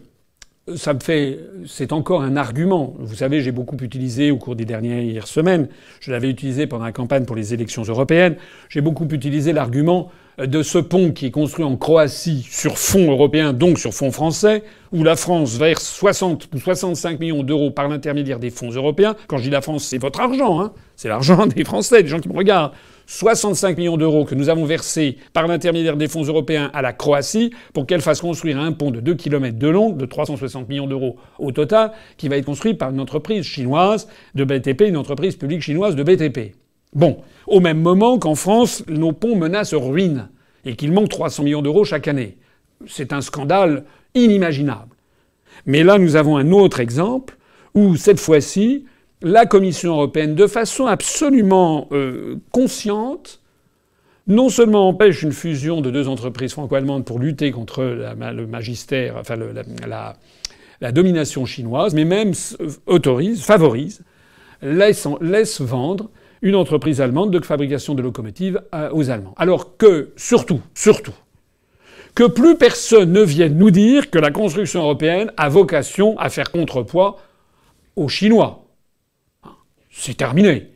[SPEAKER 2] ça me fait, c'est encore un argument. Vous savez, j'ai beaucoup utilisé au cours des dernières semaines, je l'avais utilisé pendant la campagne pour les élections européennes, j'ai beaucoup utilisé l'argument de ce pont qui est construit en Croatie sur fonds européens, donc sur fonds français, où la France verse 60 ou 65 millions d'euros par l'intermédiaire des fonds européens. Quand je dis la France, c'est votre argent, hein c'est l'argent des Français, des gens qui me regardent. 65 millions d'euros que nous avons versés par l'intermédiaire des fonds européens à la Croatie pour qu'elle fasse construire un pont de 2 km de long, de 360 millions d'euros au total, qui va être construit par une entreprise chinoise de BTP, une entreprise publique chinoise de BTP. Bon, au même moment qu'en France, nos ponts menacent ruine et qu'il manque 300 millions d'euros chaque année. C'est un scandale inimaginable. Mais là, nous avons un autre exemple où, cette fois-ci, la Commission européenne, de façon absolument euh, consciente, non seulement empêche une fusion de deux entreprises franco-allemandes pour lutter contre le magistère, enfin la, domination chinoise, mais même autorise, favorise, laisse, laisse, vendre une entreprise allemande de fabrication de locomotives aux Allemands. Alors que, surtout, surtout, que plus personne ne vienne nous dire que la construction européenne a vocation à faire contrepoids aux Chinois c'est terminé.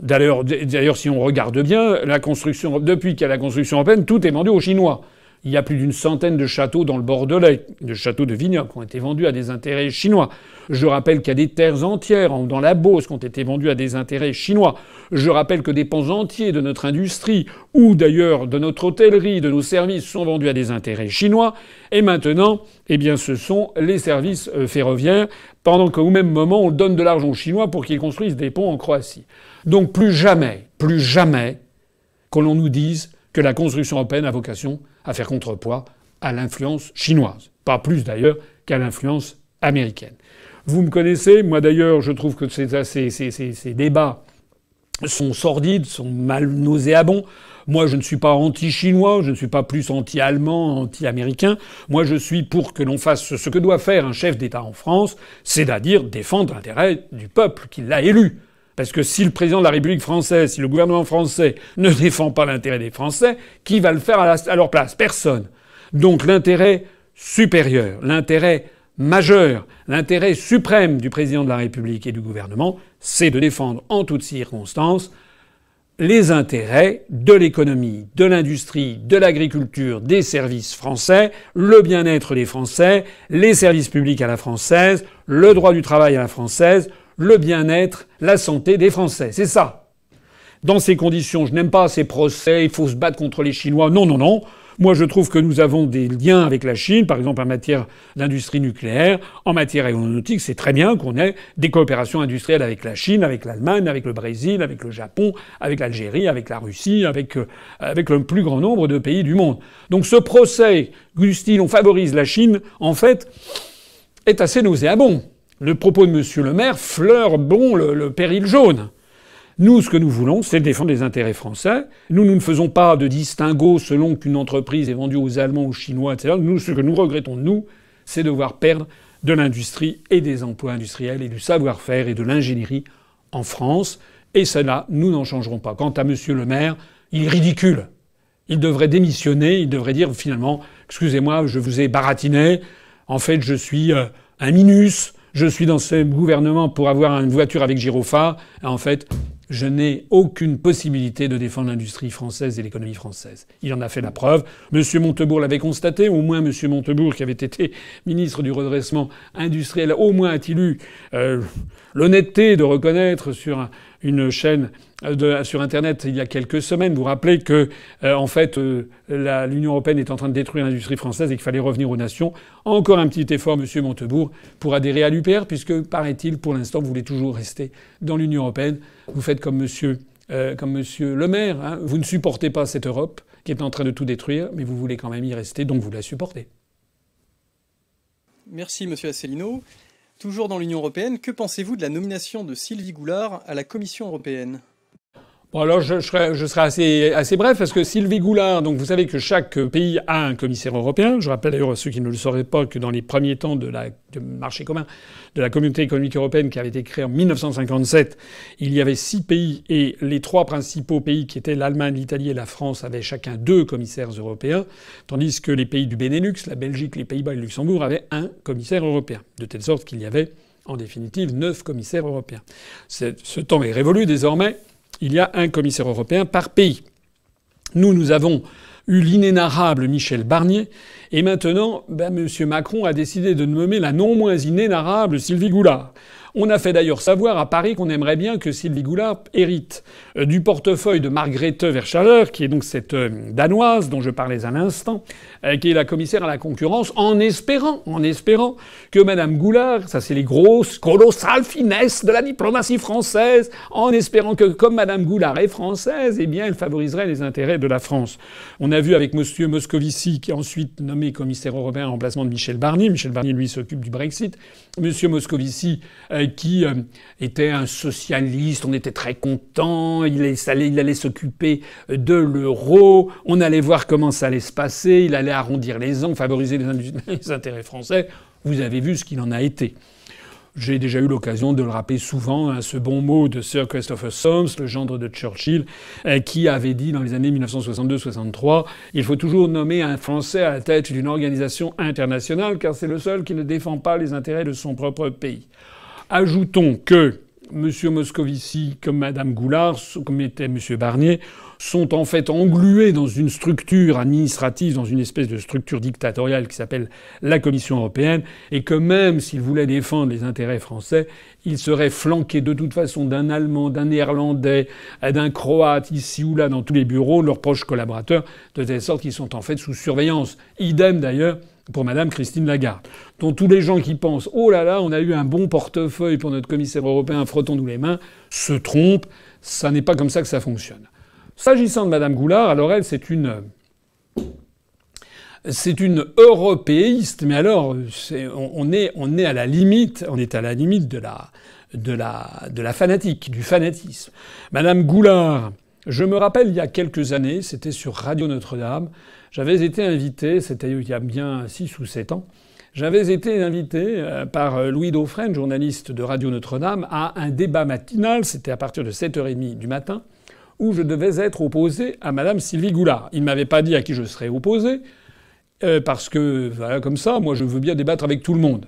[SPEAKER 2] D'ailleurs, d'ailleurs, si on regarde bien, la construction, depuis qu'il y a la construction européenne, tout est vendu aux Chinois. Il y a plus d'une centaine de châteaux dans le Bordelais, de châteaux de vignobles, qui ont été vendus à des intérêts chinois. Je rappelle qu'il y a des terres entières dans la Beauce qui ont été vendues à des intérêts chinois. Je rappelle que des pans entiers de notre industrie, ou d'ailleurs de notre hôtellerie, de nos services, sont vendus à des intérêts chinois. Et maintenant, eh bien, ce sont les services euh, ferroviaires, pendant qu'au même moment, on donne de l'argent aux Chinois pour qu'ils construisent des ponts en Croatie. Donc plus jamais, plus jamais, que l'on nous dise que la construction européenne a vocation à faire contrepoids à l'influence chinoise. Pas plus d'ailleurs qu'à l'influence américaine. Vous me connaissez, moi d'ailleurs je trouve que ces, débats sont sordides, sont mal nauséabonds. Moi, je ne suis pas anti-chinois, je ne suis pas plus anti-allemand, anti-américain. Moi, je suis pour que l'on fasse ce que doit faire un chef d'État en France, c'est-à-dire défendre l'intérêt du peuple qui l'a élu. Parce que si le président de la République française, si le gouvernement français ne défend pas l'intérêt des Français, qui va le faire à, leur place? Personne. Donc l'intérêt supérieur, l'intérêt majeur, l'intérêt suprême du président de la République et du gouvernement, c'est de défendre en toutes circonstances les intérêts de l'économie, de l'industrie, de l'agriculture, des services français, le bien-être des Français, les services publics à la française, le droit du travail à la française, le bien-être, la santé des Français. C'est ça. Dans ces conditions, je n'aime pas ces procès, il faut se battre contre les Chinois. Non, non, non. Moi, je trouve que nous avons des liens avec la Chine, par exemple en matière d'industrie nucléaire, en matière aéronautique. C'est très bien qu'on ait des coopérations industrielles avec la Chine, avec l'Allemagne, avec le Brésil, avec le Japon, avec l'Algérie, avec la Russie, avec, euh, avec le plus grand nombre de pays du monde. Donc ce procès, Gustine, on favorise la Chine, en fait, est assez nauséabond le propos de M. le maire fleure bon le, péril jaune. Nous, ce que nous voulons, c'est défendre les intérêts français. Nous, nous ne faisons pas de distinguo selon qu'une entreprise est vendue aux Allemands, aux Chinois, etc. Nous, ce que nous regrettons, nous, c'est de voir perdre de l'industrie et des emplois industriels et du savoir-faire et de l'ingénierie en France. Et cela, nous n'en changerons pas. Quant à M. le maire, il est ridicule. Il devrait démissionner, il devrait dire finalement, excusez-moi, je vous ai baratiné, en fait je suis euh, un minus, je suis dans ce gouvernement pour avoir une voiture avec gyrophare. En fait, je n'ai aucune possibilité de défendre l'industrie française et l'économie française. Il en a fait la preuve. Monsieur Montebourg l'avait constaté, au moins Monsieur Montebourg, qui avait été ministre du redressement industriel, au moins a-t-il eu euh, l'honnêteté de reconnaître sur une chaîne euh, sur Internet il y a quelques semaines. Vous rappelez que, euh, en fait, euh, l'Union européenne est en train de détruire l'industrie française et qu'il fallait revenir aux nations. Encore un petit effort, Monsieur Montebourg, pour adhérer à l'UPR, puisque, paraît-il, pour l'instant, vous voulez toujours rester dans l'Union européenne. Vous faites comme Monsieur, Monsieur Le Maire. Hein. Vous ne supportez pas cette Europe qui est en train de tout détruire, mais vous voulez quand même y rester, donc vous la supportez.
[SPEAKER 1] Merci, Monsieur Asselineau. Toujours dans l'Union européenne, que pensez-vous de la nomination de Sylvie Goulard à la Commission européenne?
[SPEAKER 2] Bon alors je, serai, je serai assez, assez bref parce que Sylvie Goulard, donc vous savez que chaque pays a un commissaire européen. Je rappelle d'ailleurs à ceux qui ne le sauraient pas que dans les premiers temps de la marché commun de la communauté économique européenne qui avait été créée en 1957, il y avait six pays et les trois principaux pays qui étaient l'Allemagne, l'Italie et la France avaient chacun deux commissaires européens, tandis que les pays du Benelux, la Belgique, les Pays-Bas et le Luxembourg avaient un commissaire européen, de telle sorte qu'il y avait en définitive neuf commissaires européens. Ce temps est révolu désormais il y a un commissaire européen par pays. Nous, nous avons eu l'inénarrable Michel Barnier. Et maintenant, ben, M. Macron a décidé de nommer la non moins inénarrable Sylvie Goulard. On a fait d'ailleurs savoir à Paris qu'on aimerait bien que Sylvie Goulard hérite euh, du portefeuille de Margrethe Verschaler, qui est donc cette euh, danoise dont je parlais à l'instant, euh, qui est la commissaire à la concurrence, en espérant, en espérant que Madame Goulard, ça c'est les grosses, colossales finesses de la diplomatie française, en espérant que comme Madame Goulard est française, eh bien elle favoriserait les intérêts de la France. On a vu avec Monsieur Moscovici, qui est ensuite nommé commissaire européen en remplacement de Michel Barnier. Michel Barnier, lui, s'occupe du Brexit. Monsieur Moscovici, qui euh, était un socialiste, on était très content, il, allait s'occuper de l'euro, on allait voir comment ça allait se passer, il allait arrondir les angles, favoriser les, intérêts français. Vous avez vu ce qu'il en a été. J'ai déjà eu l'occasion de le rappeler souvent, hein, ce bon mot de Sir Christopher Soames, le gendre de Churchill, euh, qui avait dit dans les années 1962-63 il faut toujours nommer un Français à la tête d'une organisation internationale, car c'est le seul qui ne défend pas les intérêts de son propre pays. Ajoutons que M. Moscovici, comme Mme Goulard, comme était M. Barnier, sont en fait englués dans une structure administrative, dans une espèce de structure dictatoriale qui s'appelle la Commission européenne, et que même s'ils voulaient défendre les intérêts français, ils seraient flanqués de toute façon d'un Allemand, d'un Néerlandais, d'un Croate, ici ou là, dans tous les bureaux, leurs proches collaborateurs, de telle sorte qu'ils sont en fait sous surveillance. Idem d'ailleurs pour Madame Christine Lagarde, dont tous les gens qui pensent oh là là, on a eu un bon portefeuille pour notre commissaire européen, frottons-nous les mains, se trompent. Ça n'est pas comme ça que ça fonctionne. S'agissant de Madame Goulard, alors elle, c'est une c'est une européiste, mais alors on, est, on est à la limite, on est à la limite de la, de la, de la fanatique, du fanatisme. Madame Goulard, je me rappelle il y a quelques années, c'était sur Radio Notre-Dame, j'avais été invité, c'était il y a bien 6 ou 7 ans, j'avais été invité euh, par euh, Louis Dauphren, journaliste de Radio Notre-Dame, à un débat matinal, c'était à partir de 7h30 du matin, où je devais être opposé à Madame Sylvie Goulard. Il ne m'avait pas dit à qui je serais opposé, euh, parce que, voilà, comme ça, moi je veux bien débattre avec tout le monde.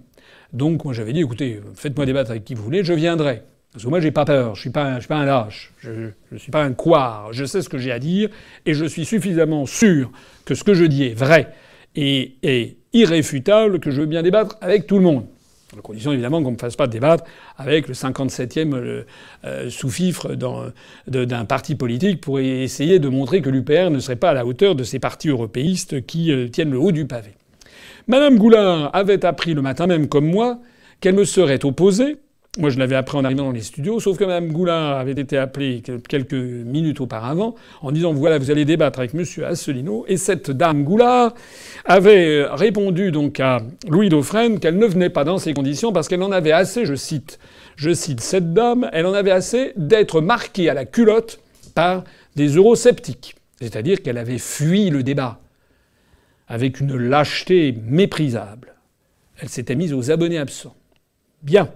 [SPEAKER 2] Donc moi j'avais dit, écoutez, faites-moi débattre avec qui vous voulez, je viendrai. Parce que moi, j'ai pas peur. Je suis pas, un, je suis pas un lâche. Je, ne suis pas un couard. Je sais ce que j'ai à dire et je suis suffisamment sûr que ce que je dis est vrai et, irréfutable que je veux bien débattre avec tout le monde. À condition évidemment qu'on ne me fasse pas débattre avec le 57e euh, euh, sous-fifre d'un parti politique pour essayer de montrer que l'UPR ne serait pas à la hauteur de ces partis européistes qui euh, tiennent le haut du pavé. Madame Goulard avait appris le matin même, comme moi, qu'elle me serait opposée moi, je l'avais appris en arrivant dans les studios, sauf que Mme Goulard avait été appelée quelques minutes auparavant en disant voilà, vous allez débattre avec M. Asselineau. Et cette dame Goulard avait répondu donc à Louis Dauphren qu'elle ne venait pas dans ces conditions parce qu'elle en avait assez, je cite, je cite cette dame, elle en avait assez d'être marquée à la culotte par des eurosceptiques. C'est-à-dire qu'elle avait fui le débat avec une lâcheté méprisable. Elle s'était mise aux abonnés absents. Bien.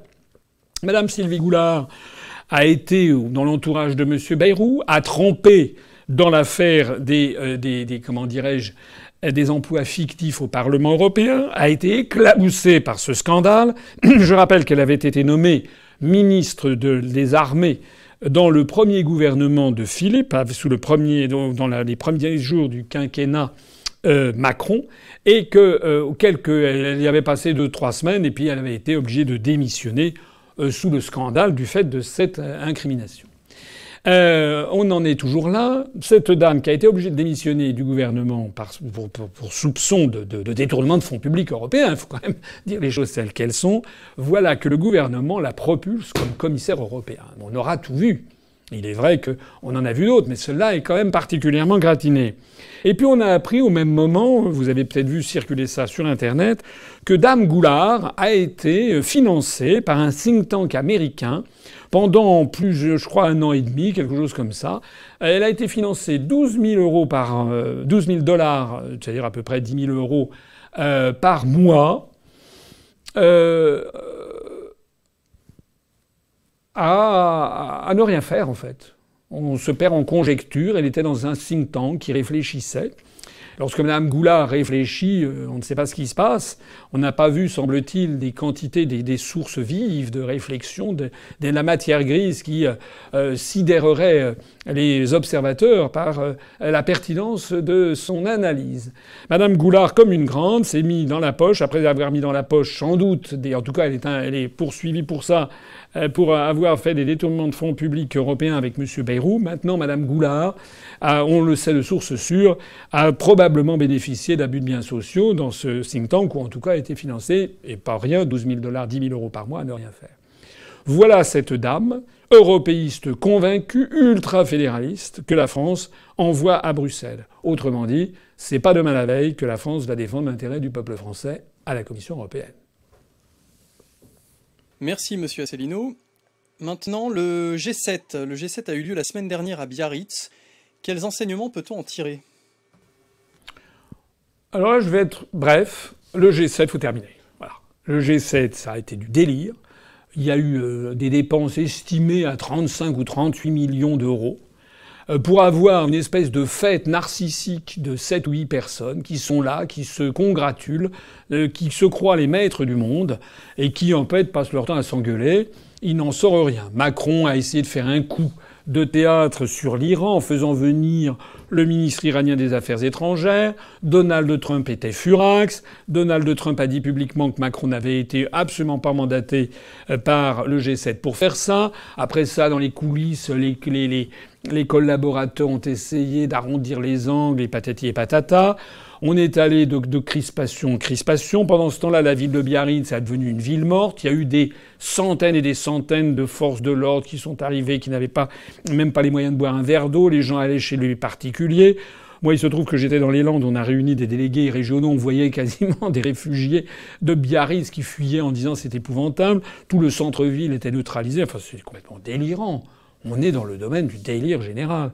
[SPEAKER 2] Madame Sylvie Goulard a été dans l'entourage de M. Bayrou, a trempé dans l'affaire des, euh, des, comment dirais-je des emplois fictifs au Parlement européen, a été éclaboussée par ce scandale. Je rappelle qu'elle avait été nommée ministre des armées dans le premier gouvernement de Philippe, sous le premier, dans les premiers jours du quinquennat euh, Macron, et que euh, quelques, elle y avait passé deux trois semaines, et puis elle avait été obligée de démissionner sous le scandale du fait de cette euh, incrimination. Euh, on en est toujours là. Cette dame qui a été obligée de démissionner du gouvernement pour, soupçon de, détournement de fonds publics européens, il faut quand même dire les choses telles qu'elles sont, voilà que le gouvernement la propulse comme commissaire européen. On aura tout vu. Il est vrai qu'on en a vu d'autres, mais cela est quand même particulièrement gratiné. Et puis on a appris au même moment, vous avez peut-être vu circuler ça sur Internet, que Dame Goulard a été financée par un think tank américain pendant plus, je crois, un an et demi, quelque chose comme ça. Elle a été financée 12 000 euros par 12 000 dollars, c'est-à-dire à peu près 10 000 euros euh, par mois. Euh, à, ne rien faire en fait. On se perd en conjecture. Elle était dans un think tank qui réfléchissait. Lorsque Mme Goulard réfléchit, euh, on ne sait pas ce qui se passe. On n'a pas vu, semble-t-il, des quantités, des, sources vives de réflexion, de, la matière grise qui euh, euh sidérerait euh, les observateurs par la pertinence de son analyse. Mme Goulard, comme une grande, s'est mise dans la poche, après avoir mis dans la poche sans doute, en tout cas elle est poursuivie pour ça, pour avoir fait des détournements de fonds publics européens avec M. Bayrou. Maintenant, Mme Goulard, on le sait de source sûre, a probablement bénéficié d'abus de biens sociaux dans ce think tank, ou en tout cas a été financé, et pas rien, 12 000 dollars, 10 000 euros par mois à ne rien faire. Voilà cette dame, européiste convaincue, ultra-fédéraliste, que la France envoie à Bruxelles. Autrement dit, c'est pas demain la veille que la France va défendre l'intérêt du peuple français à la Commission européenne.
[SPEAKER 1] Merci, monsieur Asselineau. Maintenant, le G7. Le G7 a eu lieu la semaine dernière à Biarritz. Quels enseignements peut-on en tirer?
[SPEAKER 2] Alors là, je vais être bref. Le G7, faut terminer. Voilà. Le G7, ça a été du délire. Il y a eu euh, des dépenses estimées à 35 ou 38 millions d'euros pour avoir une espèce de fête narcissique de 7 ou 8 personnes qui sont là, qui se congratulent, euh, qui se croient les maîtres du monde et qui en fait passent leur temps à s'engueuler. Il n'en sort rien. Macron a essayé de faire un coup de théâtre sur l'Iran en faisant venir le ministre iranien des Affaires étrangères. Donald Trump était furax. Donald Trump a dit publiquement que Macron n'avait été absolument pas mandaté euh, par le G7 pour faire ça. Après ça, dans les coulisses, les, les collaborateurs ont essayé d'arrondir les angles et patati et patata. On est allé de, crispation en crispation. Pendant ce temps-là, la ville de Biarritz a devenu une ville morte. Il y a eu des centaines et des centaines de forces de l'ordre qui sont arrivées, qui n'avaient pas même pas les moyens de boire un verre d'eau. Les gens allaient chez les particuliers. Moi, il se trouve que j'étais dans les Landes, on a réuni des délégués régionaux, on voyait quasiment des réfugiés de Biarritz qui fuyaient en disant c'est épouvantable. Tout le centre-ville était neutralisé. Enfin, c'est complètement délirant. On est dans le domaine du délire général.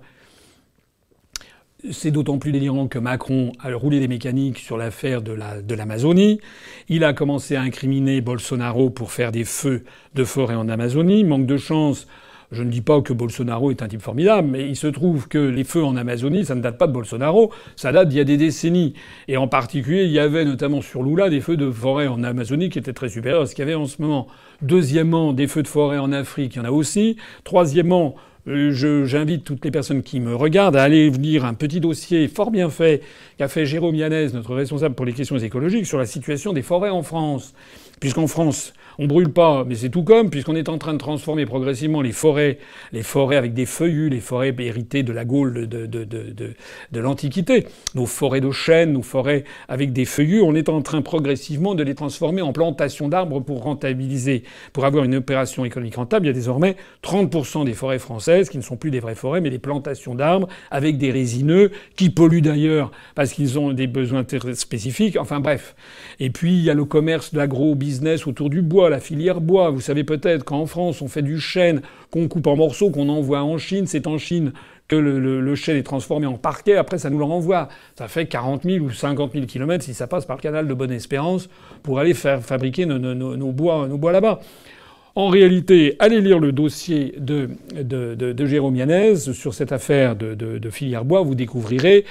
[SPEAKER 2] C'est d'autant plus délirant que Macron a roulé des mécaniques sur l'affaire de l'Amazonie. il a commencé à incriminer Bolsonaro pour faire des feux de forêt en Amazonie. Manque de chance, je ne dis pas que Bolsonaro est un type formidable, mais il se trouve que les feux en Amazonie, ça ne date pas de Bolsonaro, ça date d'il y a des décennies. Et en particulier, il y avait notamment sur Lula des feux de forêt en Amazonie qui étaient très supérieurs à ce qu'il y avait en ce moment. Deuxièmement, des feux de forêt en Afrique, il y en a aussi. Troisièmement, euh, j'invite toutes les personnes qui me regardent à aller lire un petit dossier fort bien fait qu'a fait Jérôme Yanez, notre responsable pour les questions écologiques, sur la situation des forêts en France. Puisqu'en France, on brûle pas, mais c'est tout comme, puisqu'on est en train de transformer progressivement les forêts, les forêts avec des feuillus, les forêts héritées de la Gaule de, l'Antiquité, nos forêts de chênes, nos forêts avec des feuillus, on est en train progressivement de les transformer en plantations d'arbres pour rentabiliser, pour avoir une opération économique rentable. Il y a désormais 30% des forêts françaises qui ne sont plus des vraies forêts, mais des plantations d'arbres avec des résineux qui polluent d'ailleurs parce qu'ils ont des besoins spécifiques. Enfin bref. Et puis il y a le commerce l'agro-business autour du bois la filière bois. Vous savez peut-être qu'en France, on fait du chêne qu'on coupe en morceaux, qu'on envoie en Chine. C'est en Chine que le, chêne est transformé en parquet. Après, ça nous le renvoie. Ça fait 40 000 ou 50 000 kilomètres si ça passe par le canal de Bonne-Espérance pour aller faire fabriquer nos, bois, nos bois là-bas. En réalité, allez lire le dossier de, Jérôme Yanez sur cette affaire de, filière bois, vous découvrirez.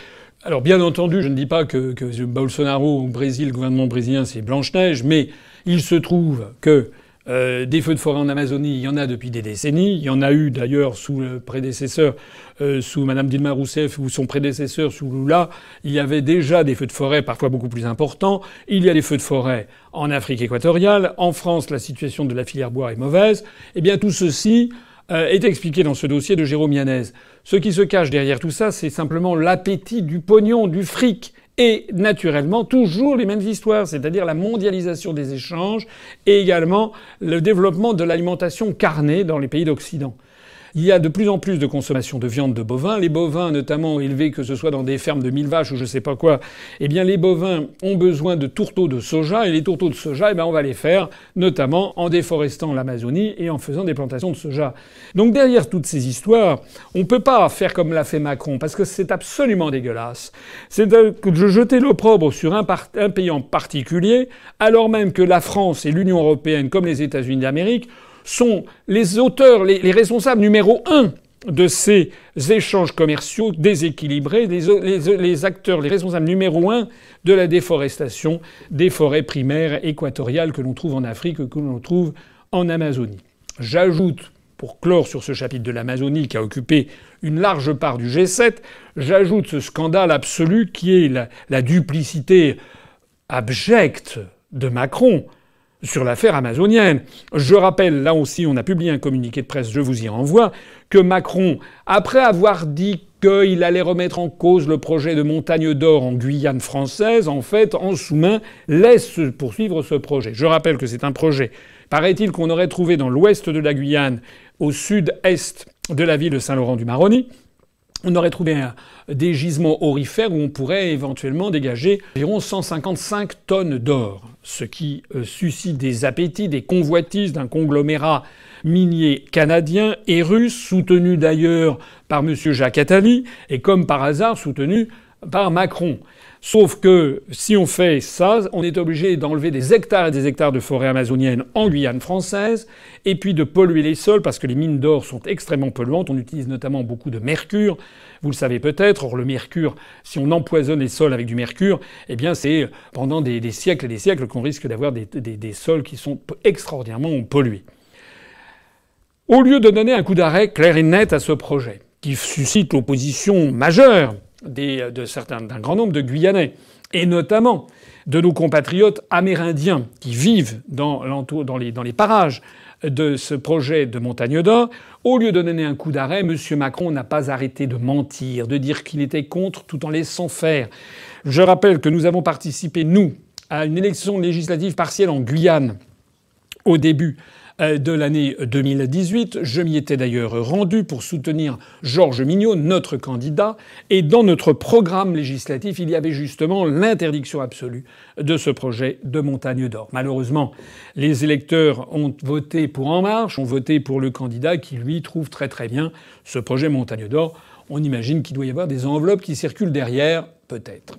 [SPEAKER 2] Alors bien entendu, je ne dis pas que, que Bolsonaro au Brésil, le gouvernement brésilien, c'est Blanche-Neige, mais il se trouve que euh, des feux de forêt en Amazonie, il y en a depuis des décennies. Il y en a eu d'ailleurs sous le prédécesseur, euh, sous Madame Dilma Rousseff ou son prédécesseur sous Lula. Il y avait déjà des feux de forêt, parfois beaucoup plus importants. Il y a des feux de forêt en Afrique équatoriale. En France, la situation de la filière bois est mauvaise. Eh bien, tout ceci euh, est expliqué dans ce dossier de Jérôme Yanez. Ce qui se cache derrière tout ça, c'est simplement l'appétit du pognon, du fric et naturellement toujours les mêmes histoires, c'est-à-dire la mondialisation des échanges et également le développement de l'alimentation carnée dans les pays d'Occident. Il y a de plus en plus de consommation de viande de bovins. Les bovins, notamment élevés, que ce soit dans des fermes de mille vaches ou je sais pas quoi, eh bien, les bovins ont besoin de tourteaux de soja. Et les tourteaux de soja, eh bien, on va les faire, notamment en déforestant l'Amazonie et en faisant des plantations de soja. Donc, derrière toutes ces histoires, on peut pas faire comme l'a fait Macron, parce que c'est absolument dégueulasse. C'est de jeter l'opprobre sur un, un pays en particulier, alors même que la France et l'Union européenne, comme les États-Unis d'Amérique, sont les auteurs, les, responsables numéro un de ces échanges commerciaux déséquilibrés, les, acteurs, les responsables numéro un de la déforestation des forêts primaires équatoriales que l'on trouve en Afrique, que l'on trouve en Amazonie. J'ajoute, pour clore sur ce chapitre de l'Amazonie qui a occupé une large part du G7, j'ajoute ce scandale absolu qui est la duplicité abjecte de Macron sur l'affaire amazonienne. Je rappelle, là aussi, on a publié un communiqué de presse, je vous y renvoie, que Macron, après avoir dit qu'il allait remettre en cause le projet de montagne d'or en Guyane française, en fait, en sous-main, laisse poursuivre ce projet. Je rappelle que c'est un projet, paraît-il, qu'on aurait trouvé dans l'ouest de la Guyane, au sud-est de la ville de Saint-Laurent-du-Maroni. On aurait trouvé des gisements orifères où on pourrait éventuellement dégager environ 155 tonnes d'or, ce qui euh, suscite des appétits, des convoitises d'un conglomérat minier canadien et russe, soutenu d'ailleurs par M. Jacques Attali, et comme par hasard soutenu par Macron. Sauf que si on fait ça, on est obligé d'enlever des hectares et des hectares de forêt amazonienne en Guyane française, et puis de polluer les sols parce que les mines d'or sont extrêmement polluantes. On utilise notamment beaucoup de mercure. Vous le savez peut-être. Or, le mercure, si on empoisonne les sols avec du mercure, eh bien, c'est pendant des, siècles et des siècles qu'on risque d'avoir des, des sols qui sont extraordinairement pollués. Au lieu de donner un coup d'arrêt clair et net à ce projet, qui suscite l'opposition majeure de certains, d'un grand nombre de Guyanais, et notamment de nos compatriotes amérindiens qui vivent dans, dans, les, dans les parages de ce projet de Montagne d'Or, au lieu de donner un coup d'arrêt, M. Macron n'a pas arrêté de mentir, de dire qu'il était contre tout en laissant faire. Je rappelle que nous avons participé, nous, à une élection législative partielle en Guyane au début euh, de l'année 2018. Je m'y étais d'ailleurs rendu pour soutenir Georges Mignot, notre candidat, et dans notre programme législatif, il y avait justement l'interdiction absolue de ce projet de montagne d'or. Malheureusement, les électeurs ont voté pour En Marche, ont voté pour le candidat qui, lui, trouve très très bien ce projet montagne d'or. On imagine qu'il doit y avoir des enveloppes qui circulent derrière, peut-être.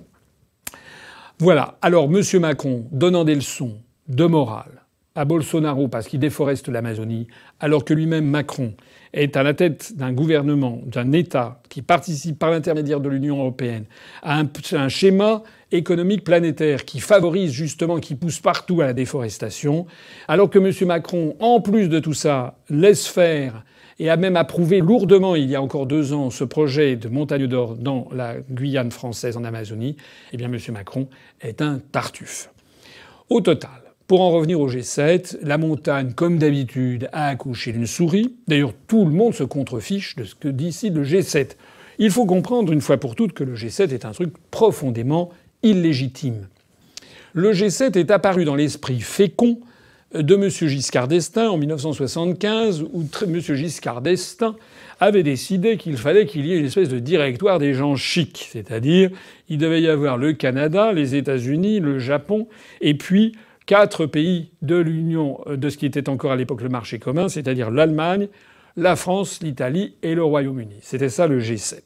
[SPEAKER 2] Voilà. Alors, M. Macron, donnant des leçons de morale, à Bolsonaro parce qu'il déforeste l'Amazonie, alors que lui-même Macron est à la tête d'un gouvernement, d'un État qui participe par l'intermédiaire de l'Union européenne à un, schéma économique planétaire qui favorise justement, qui pousse partout à la déforestation, alors que M. Macron, en plus de tout ça, laisse faire et a même approuvé lourdement il y a encore deux ans ce projet de montagne d'or dans la Guyane française en Amazonie, eh bien M. Macron est un tartuffe. Au total, pour en revenir au G7, la montagne, comme d'habitude, a accouché d'une souris. D'ailleurs, tout le monde se contrefiche de ce que décide le G7. Il faut comprendre une fois pour toutes que le G7 est un truc profondément illégitime. Le G7 est apparu dans l'esprit fécond de M. Giscard d'Estaing en 1975, où M. Giscard d'Estaing avait décidé qu'il fallait qu'il y ait une espèce de directoire des gens chics, c'est-à-dire il devait y avoir le Canada, les États-Unis, le Japon, et puis quatre pays de l'Union, euh, de ce qui était encore à l'époque le marché commun, c'est-à-dire l'Allemagne, la France, l'Italie et le Royaume-Uni. C'était ça le G7.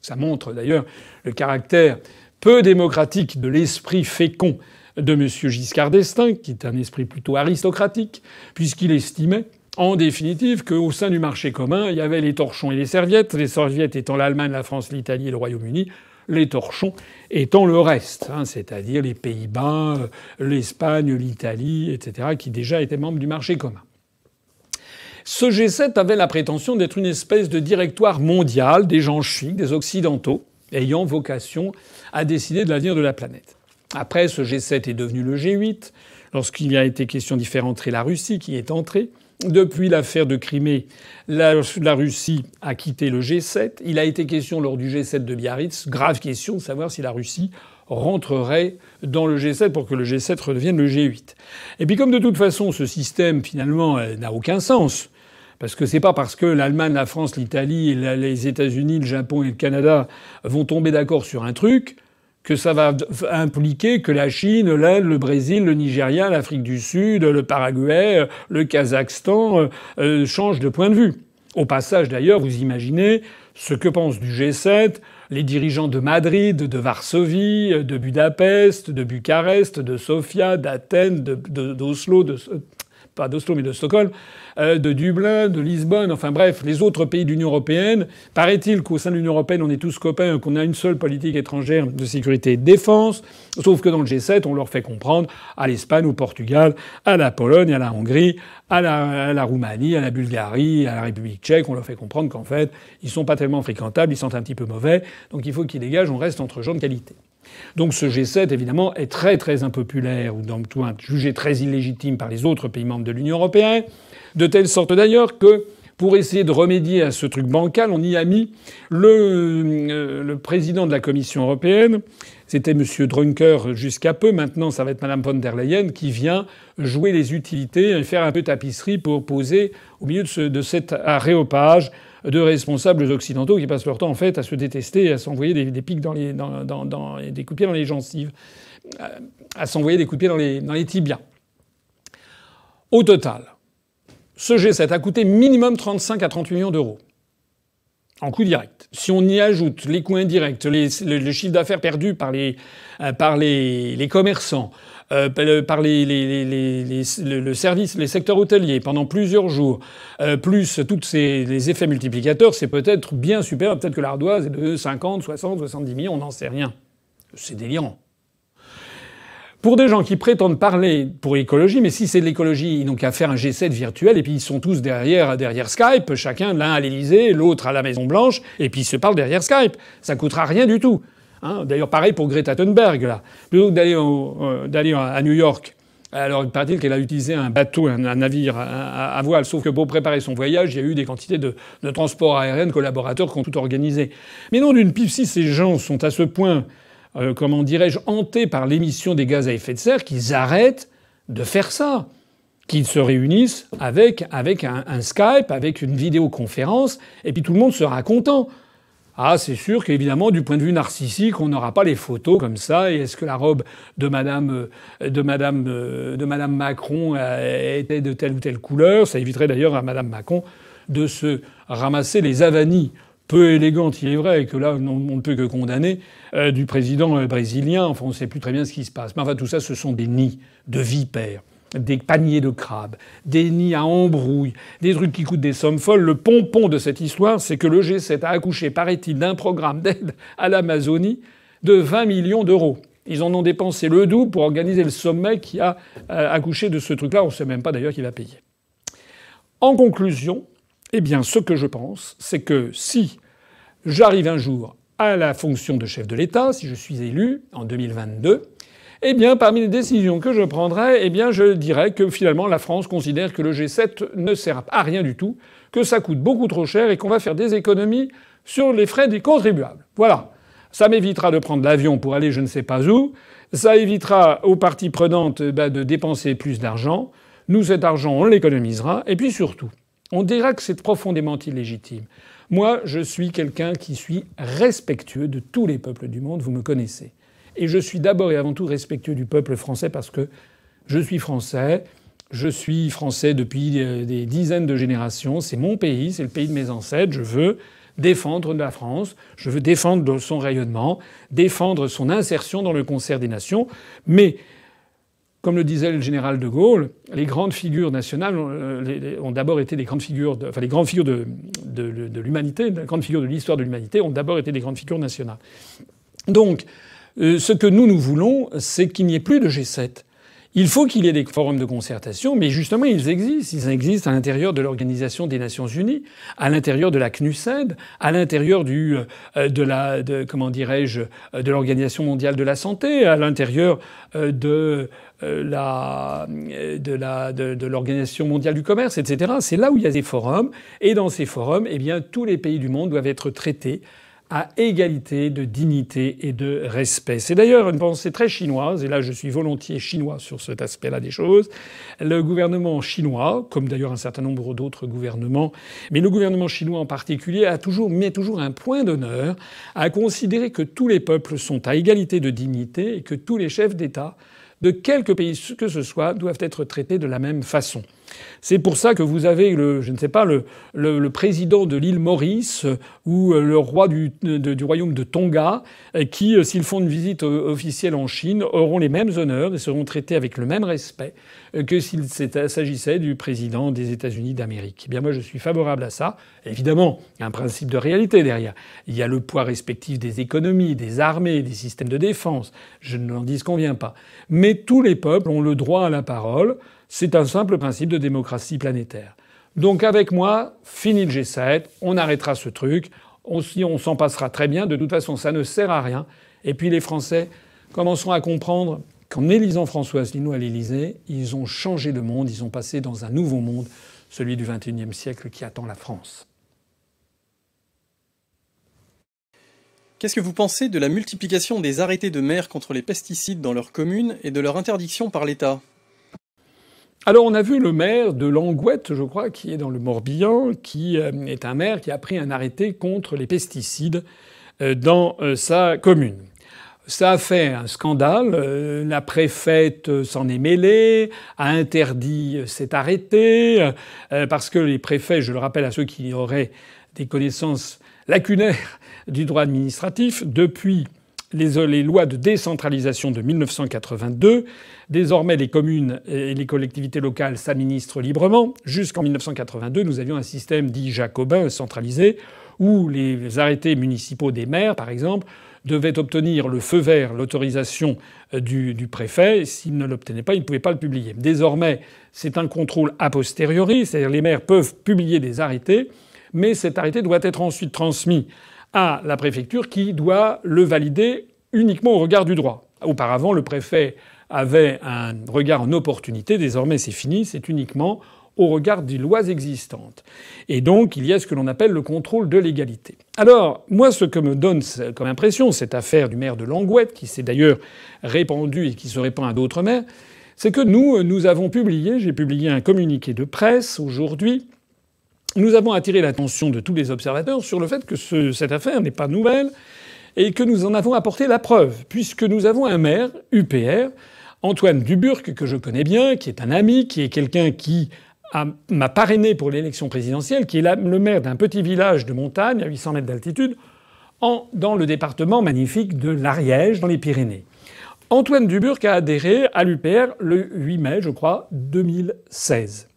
[SPEAKER 2] Ça montre d'ailleurs le caractère peu démocratique de l'esprit fécond de M. Giscard d'Estaing, qui est un esprit plutôt aristocratique, puisqu'il estimait en définitive qu'au sein du marché commun, il y avait les torchons et les serviettes, les serviettes étant l'Allemagne, la France, l'Italie et le Royaume-Uni, les torchons étant le reste, hein, c'est-à-dire les Pays-Bas, euh, l'Espagne, l'Italie, etc., qui déjà étaient membres du marché commun. Ce G7 avait la prétention d'être une espèce de directoire mondial des gens chics, des occidentaux, ayant vocation à décider de l'avenir de la planète. Après, ce G7 est devenu le G8, lorsqu'il a été question d'y faire entrer la Russie, qui est entrée. Depuis l'affaire de Crimée, la, Russie a quitté le G7. Il a été question lors du G7 de Biarritz, grave question de savoir si la Russie rentrerait dans le G7 pour que le G7 redevienne le G8. Et puis comme de toute façon ce système finalement euh, n'a aucun sens, parce que c'est pas parce que l'Allemagne, la France, l'Italie, les États-Unis, le Japon et le Canada vont tomber d'accord sur un truc que ça va impliquer que la Chine, l'Inde, le Brésil, le Nigeria, l'Afrique du Sud, le Paraguay, le Kazakhstan euh, euh, changent de point de vue. Au passage, d'ailleurs, vous imaginez ce que pensent du G7 les dirigeants de Madrid, de Varsovie, de Budapest, de Bucarest, de Sofia, d'Athènes, d'Oslo, de, pas d'Oslo mais de Stockholm, euh, de Dublin, de Lisbonne, enfin bref, les autres pays de l'Union européenne. Paraît-il qu'au sein de l'Union européenne, on est tous copains, qu'on a une seule politique étrangère de sécurité et de défense. Sauf que dans le G7, on leur fait comprendre à l'Espagne, au Portugal, à la Pologne, à la Hongrie, à la, Roumanie, à la Bulgarie, à la République tchèque, on leur fait comprendre qu'en fait, ils sont pas tellement fréquentables, ils sont un petit peu mauvais, donc il faut qu'ils dégagent, on reste entre gens de qualité. Donc ce G7, évidemment, est très très impopulaire, ou dans tout jugé très illégitime par les autres pays membres de l'Union européenne, de telle sorte d'ailleurs que pour essayer de remédier à ce truc bancal, on y a mis le, euh, président de la Commission européenne, c'était M. Drunker jusqu'à peu, maintenant ça va être Mme von der Leyen, qui vient jouer les utilités et faire un peu tapisserie pour poser au milieu de, ce, de cet aréopage de responsables occidentaux qui passent leur temps en fait à se détester à s'envoyer des, pics dans les, dans, dans, dans, les gencives, à s'envoyer des coups dans les, dans tibias. Au total, ce G7 a coûté minimum 35 à 30 millions d'euros en coût direct. Si on y ajoute les coûts indirects, les, le, chiffre d'affaires perdu par les, euh, commerçants, euh, par les, le service, les secteurs hôteliers pendant plusieurs jours, euh, plus tous ces les effets multiplicateurs, c'est peut-être bien super. Peut-être que l'ardoise est de 50, 60, 70 millions, on n'en sait rien. C'est délirant. Pour des gens qui prétendent parler pour l'écologie, mais si c'est de l'écologie, ils n'ont qu'à faire un G7 virtuel et puis ils sont tous derrière, derrière Skype, chacun l'un à l'Elysée, l'autre à la Maison Blanche, et puis ils se parlent derrière Skype. Ça coûtera rien du tout. Hein, d'ailleurs, pareil pour Greta Thunberg, là. Plutôt que d'aller, à New York, alors il paraît-il qu'elle a utilisé un bateau, un, navire à, voile, sauf que pour préparer son voyage, il y a eu des quantités de, de transport aérien de collaborateurs qui ont tout organisé. Mais non, d'une pipe, si ces gens sont à ce point, euh, comment dirais-je, hantés par l'émission des gaz à effet de serre, qu'ils arrêtent de faire ça qu'ils se réunissent avec, avec un, Skype, avec une vidéoconférence, et puis tout le monde sera content. Ah, c'est sûr qu'évidemment, du point de vue narcissique, on n'aura pas les photos comme ça. Et est-ce que la robe de Madame, euh, euh, Macron euh, était de telle ou telle couleur? Ça éviterait d'ailleurs à Madame Macron de se ramasser les avanies peu élégantes, il est vrai, que là, on ne peut que condamner, du président brésilien. Enfin, on ne sait plus très bien ce qui se passe. Mais enfin, tout ça, ce sont des nids de vipères des paniers de crabes, des nids à embrouille, des trucs qui coûtent des sommes folles. Le pompon de cette histoire, c'est que le G7 a accouché, paraît-il, d'un programme d'aide à l'Amazonie de 20 millions d'euros. Ils en ont dépensé le double pour organiser le sommet qui a euh, accouché de ce truc-là. On ne sait même pas d'ailleurs qui va payer. En conclusion, eh bien, ce que je pense, c'est que si j'arrive un jour à la fonction de chef de l'État, si je suis élu en 2022, eh bien, parmi les décisions que je prendrais, eh bien, je dirais que finalement, la France considère que le G7 ne sert à rien du tout, que ça coûte beaucoup trop cher et qu'on va faire des économies sur les frais des contribuables. Voilà. Ça m'évitera de prendre l'avion pour aller je ne sais pas où. Ça évitera aux parties prenantes bah, de dépenser plus d'argent. Nous, cet argent, on l'économisera. Et puis surtout, on dira que c'est profondément illégitime. Moi, je suis quelqu'un qui suis respectueux de tous les peuples du monde, vous me connaissez. Et je suis d'abord et avant tout respectueux du peuple français parce que je suis français. Je suis français depuis euh, des dizaines de générations. C'est mon pays, c'est le pays de mes ancêtres. Je veux défendre la France, je veux défendre son rayonnement, défendre son insertion dans le concert des nations. Mais, comme le disait le général de Gaulle, les grandes figures nationales euh, ont d'abord été des grandes figures, enfin les grandes figures de, de, de l'humanité, les grandes figures de l'histoire de l'humanité ont d'abord été des grandes figures nationales. Donc, euh, ce que nous, nous voulons, c'est qu'il n'y ait plus de G7. Il faut qu'il y ait des forums de concertation, mais justement, ils existent. Ils existent à l'intérieur de l'Organisation des Nations Unies, à l'intérieur de la CNUSED, à l'intérieur du, euh, de la, de, comment dirais-je, euh, de l'Organisation mondiale de la santé, à l'intérieur de la, de la, de l'Organisation mondiale du commerce, etc. C'est là où il y a des forums. Et dans ces forums, eh bien, tous les pays du monde doivent être traités à égalité de dignité et de respect. C'est d'ailleurs une pensée très chinoise, et là je suis volontiers chinois sur cet aspect-là des choses. Le gouvernement chinois, comme d'ailleurs un certain nombre d'autres gouvernements, mais le gouvernement chinois en particulier, a toujours, met toujours un point d'honneur à considérer que tous les peuples sont à égalité de dignité et que tous les chefs d'État de quelque pays que ce soit doivent être traités de la même façon. C'est pour ça que vous avez le, je ne sais pas, le, le, président de l'île Maurice euh, ou euh, le roi du, du royaume de Tonga euh, qui, s'ils font une visite officielle en Chine, auront les mêmes honneurs et seront traités avec le même respect que s'il s'agissait du président des États-Unis d'Amérique. Eh bien, moi, je suis favorable à ça. Évidemment, il y a un principe de réalité derrière. Il y a le poids respectif des économies, des armées, des systèmes de défense. Je ne l'en dis qu'on vient pas. Mais tous les peuples ont le droit à la parole. C'est un simple principe de démocratie planétaire. Donc avec moi, fini le G7, on arrêtera ce truc, on, s'en passera très bien, de toute façon ça ne sert à rien. Et puis les Français commenceront à comprendre qu'en élisant François Asselineau à l'Élysée, ils ont changé le monde, ils ont passé dans un nouveau monde, celui du XXIe siècle qui attend la France.
[SPEAKER 1] Qu'est-ce que vous pensez de la multiplication des arrêtés de maires contre les pesticides dans leurs communes et de leur interdiction par l'État?
[SPEAKER 2] Alors on a vu le maire de Langouette, je crois, qui est dans le Morbihan, qui euh, est un maire qui a pris un arrêté contre les pesticides euh, dans euh, sa commune. Ça a fait un scandale. La préfète s'en est mêlée, a interdit cet arrêté, parce que les préfets, je le rappelle à ceux qui auraient des connaissances lacunaires du droit administratif, depuis les, lois de décentralisation de 1982. Désormais, les communes et les collectivités locales s'administrent librement. Jusqu'en 1982, nous avions un système dit jacobin centralisé où les arrêtés municipaux des maires, par exemple, devaient obtenir le feu vert, l'autorisation euh, du, préfet. S'ils ne l'obtenaient pas, ils ne pouvaient pas le publier. Désormais, c'est un contrôle a posteriori, c'est-à-dire les maires peuvent publier des arrêtés, mais cet arrêté doit être ensuite transmis à la préfecture qui doit le valider uniquement au regard du droit. Auparavant, le préfet avait un regard en opportunité. Désormais, c'est fini. C'est uniquement au regard des lois existantes. Et donc, il y a ce que l'on appelle le contrôle de légalité. Alors, moi, ce que me donne comme impression cette affaire du maire de Langouette, qui s'est d'ailleurs répandue et qui se répand à d'autres maires, c'est que nous, nous avons publié, j'ai publié un communiqué de presse aujourd'hui, nous avons attiré l'attention de tous les observateurs sur le fait que cette affaire n'est pas nouvelle et que nous en avons apporté la preuve, puisque nous avons un maire, UPR, Antoine Duburc, que je connais bien, qui est un ami, qui est quelqu'un qui m'a parrainé pour l'élection présidentielle, qui est le maire d'un petit village de montagne à 800 mètres d'altitude, dans le département magnifique de l'Ariège, dans les Pyrénées. Antoine Duburc a adhéré à l'UPR le 8 mai, je crois, 2016.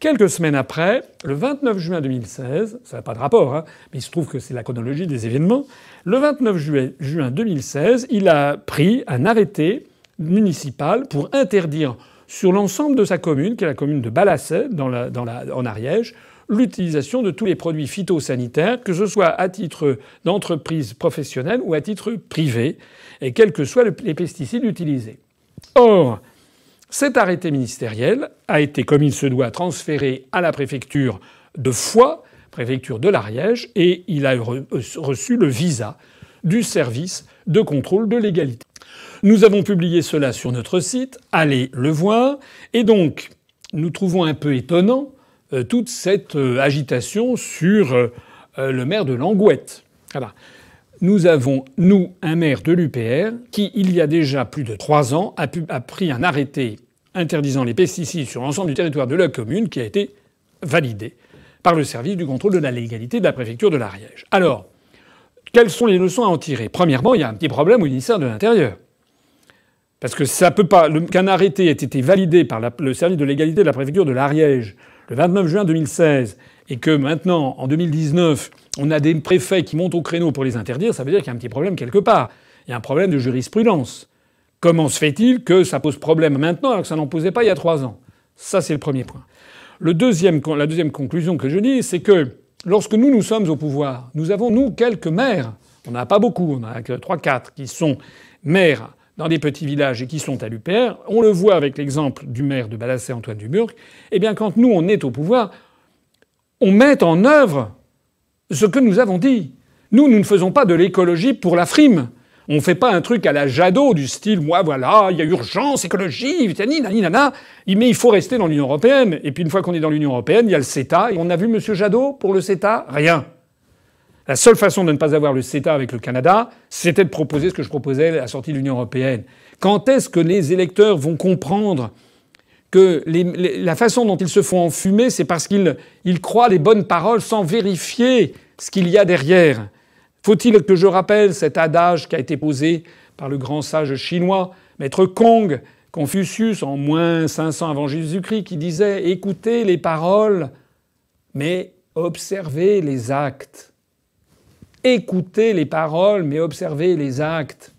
[SPEAKER 2] Quelques semaines après, le 29 juin 2016, ça n'a pas de rapport, hein, mais il se trouve que c'est la chronologie des événements, le 29 juin 2016, il a pris un arrêté municipal pour interdire sur l'ensemble de sa commune, qui est la commune de la, en Ariège, l'utilisation de tous les produits phytosanitaires, que ce soit à titre d'entreprise professionnelle ou à titre privé, et quels que soient les pesticides utilisés. Or, cet arrêté ministériel a été, comme il se doit, transféré à la préfecture de Foix, préfecture de l'Ariège, et il a reçu le visa du service de contrôle de légalité. Nous avons publié cela sur notre site, allez le voir, et donc nous trouvons un peu étonnant euh, toute cette euh, agitation sur euh, le maire de Langouette. Nous avons, nous, un maire de l'UPR qui, il y a déjà plus de trois ans, a, pris un arrêté interdisant les pesticides sur l'ensemble du territoire de la commune qui a été validé par le service du contrôle de la légalité de la préfecture de l'Ariège. Alors, quelles sont les leçons à en tirer? Premièrement, il y a un petit problème au ministère de l'Intérieur. Parce que ça peut pas. Qu'un arrêté ait été validé par le service de légalité de la préfecture de l'Ariège le 29 juin 2016 et que maintenant, en 2019, on a des préfets qui montent au créneau pour les interdire, ça veut dire qu'il y a un petit problème quelque part. Il y a un problème de jurisprudence. Comment se fait-il que ça pose problème maintenant alors que ça n'en posait pas il y a trois ans? Ça, c'est le premier point. Le deuxième, la deuxième conclusion que je dis, c'est que lorsque nous, nous sommes au pouvoir, nous avons, nous, quelques maires, on n'a pas beaucoup, on a que trois, quatre, qui sont maires dans des petits villages et qui sont à l'UPR. On le voit avec l'exemple du maire de Balassé, Antoine Duburc. Eh bien, quand nous, on est au pouvoir, on met en œuvre ce que nous avons dit. Nous, nous ne faisons pas de l'écologie pour la frime. On ne fait pas un truc à la Jadot du style, moi voilà, il y a urgence, écologie, nana, mais il faut rester dans l'Union européenne. Et puis une fois qu'on est dans l'Union européenne, il y a le CETA. Et on a vu M. Jadot pour le CETA? Rien. La seule façon de ne pas avoir le CETA avec le Canada, c'était de proposer ce que je proposais à la sortie de l'Union européenne. Quand est-ce que les électeurs vont comprendre que la façon dont ils se font enfumer, c'est parce qu'ils croient les bonnes paroles sans vérifier ce qu'il y a derrière. Faut-il que je rappelle cet adage qui a été posé par le grand sage chinois, maître Kong, Confucius, en moins 500 avant Jésus-Christ, qui disait Écoutez les paroles, mais observez les actes. Écoutez les paroles, mais observez les actes.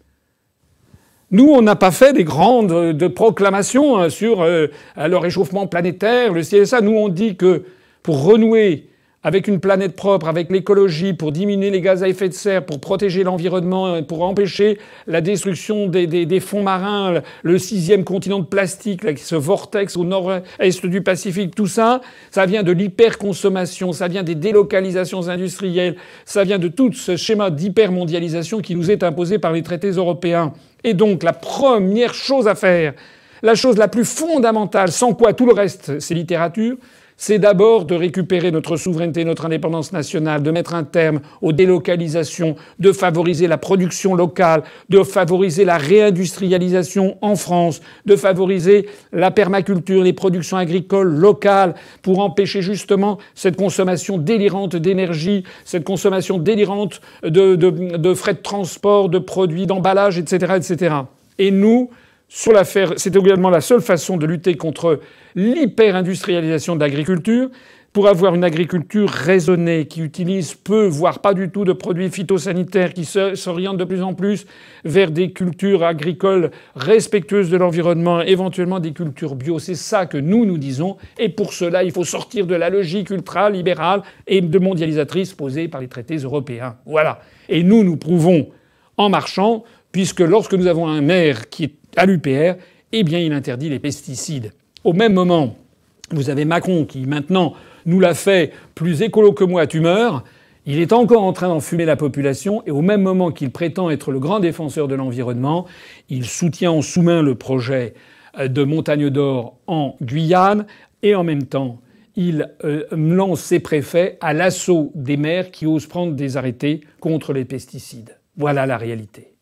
[SPEAKER 2] Nous, on n'a pas fait des grandes de proclamations hein, sur euh, le réchauffement planétaire, le CSA. Nous, on dit que pour renouer avec une planète propre, avec l'écologie, pour diminuer les gaz à effet de serre, pour protéger l'environnement, pour empêcher la destruction des, fonds marins, le sixième continent de plastique, ce vortex au nord-est du Pacifique, tout ça, ça vient de l'hyperconsommation, ça vient des délocalisations industrielles, ça vient de tout ce schéma d'hypermondialisation qui nous est imposé par les traités européens. Et donc la première chose à faire, la chose la plus fondamentale, sans quoi tout le reste c'est littérature, c'est d'abord de récupérer notre souveraineté, notre indépendance nationale, de mettre un terme aux délocalisations, de favoriser la production locale, de favoriser la réindustrialisation en France, de favoriser la permaculture, les productions agricoles locales, pour empêcher justement cette consommation délirante d'énergie, cette consommation délirante de, frais de transport, de produits, d'emballage, etc., etc. Et nous, sur l'affaire, c'est également la seule façon de lutter contre l'hyper-industrialisation de l'agriculture, pour avoir une agriculture raisonnée qui utilise peu, voire pas du tout de produits phytosanitaires, qui s'oriente de plus en plus vers des cultures agricoles respectueuses de l'environnement, éventuellement des cultures bio. C'est ça que nous nous disons. Et pour cela, il faut sortir de la logique ultra-libérale et de mondialisatrice posée par les traités européens. Voilà. Et nous, nous prouvons en marchant, puisque lorsque nous avons un maire qui est à l'UPR, eh bien, il interdit les pesticides. Au même moment, vous avez Macron qui maintenant nous l'a fait plus écolo que moi, tu meurs. Il est encore en train d'enfumer la population et au même moment qu'il prétend être le grand défenseur de l'environnement, il soutient en sous-main le projet euh, de Montagne d'Or en Guyane et en même temps il euh, lance ses préfets à l'assaut des maires qui osent prendre des arrêtés contre les pesticides. Voilà la réalité.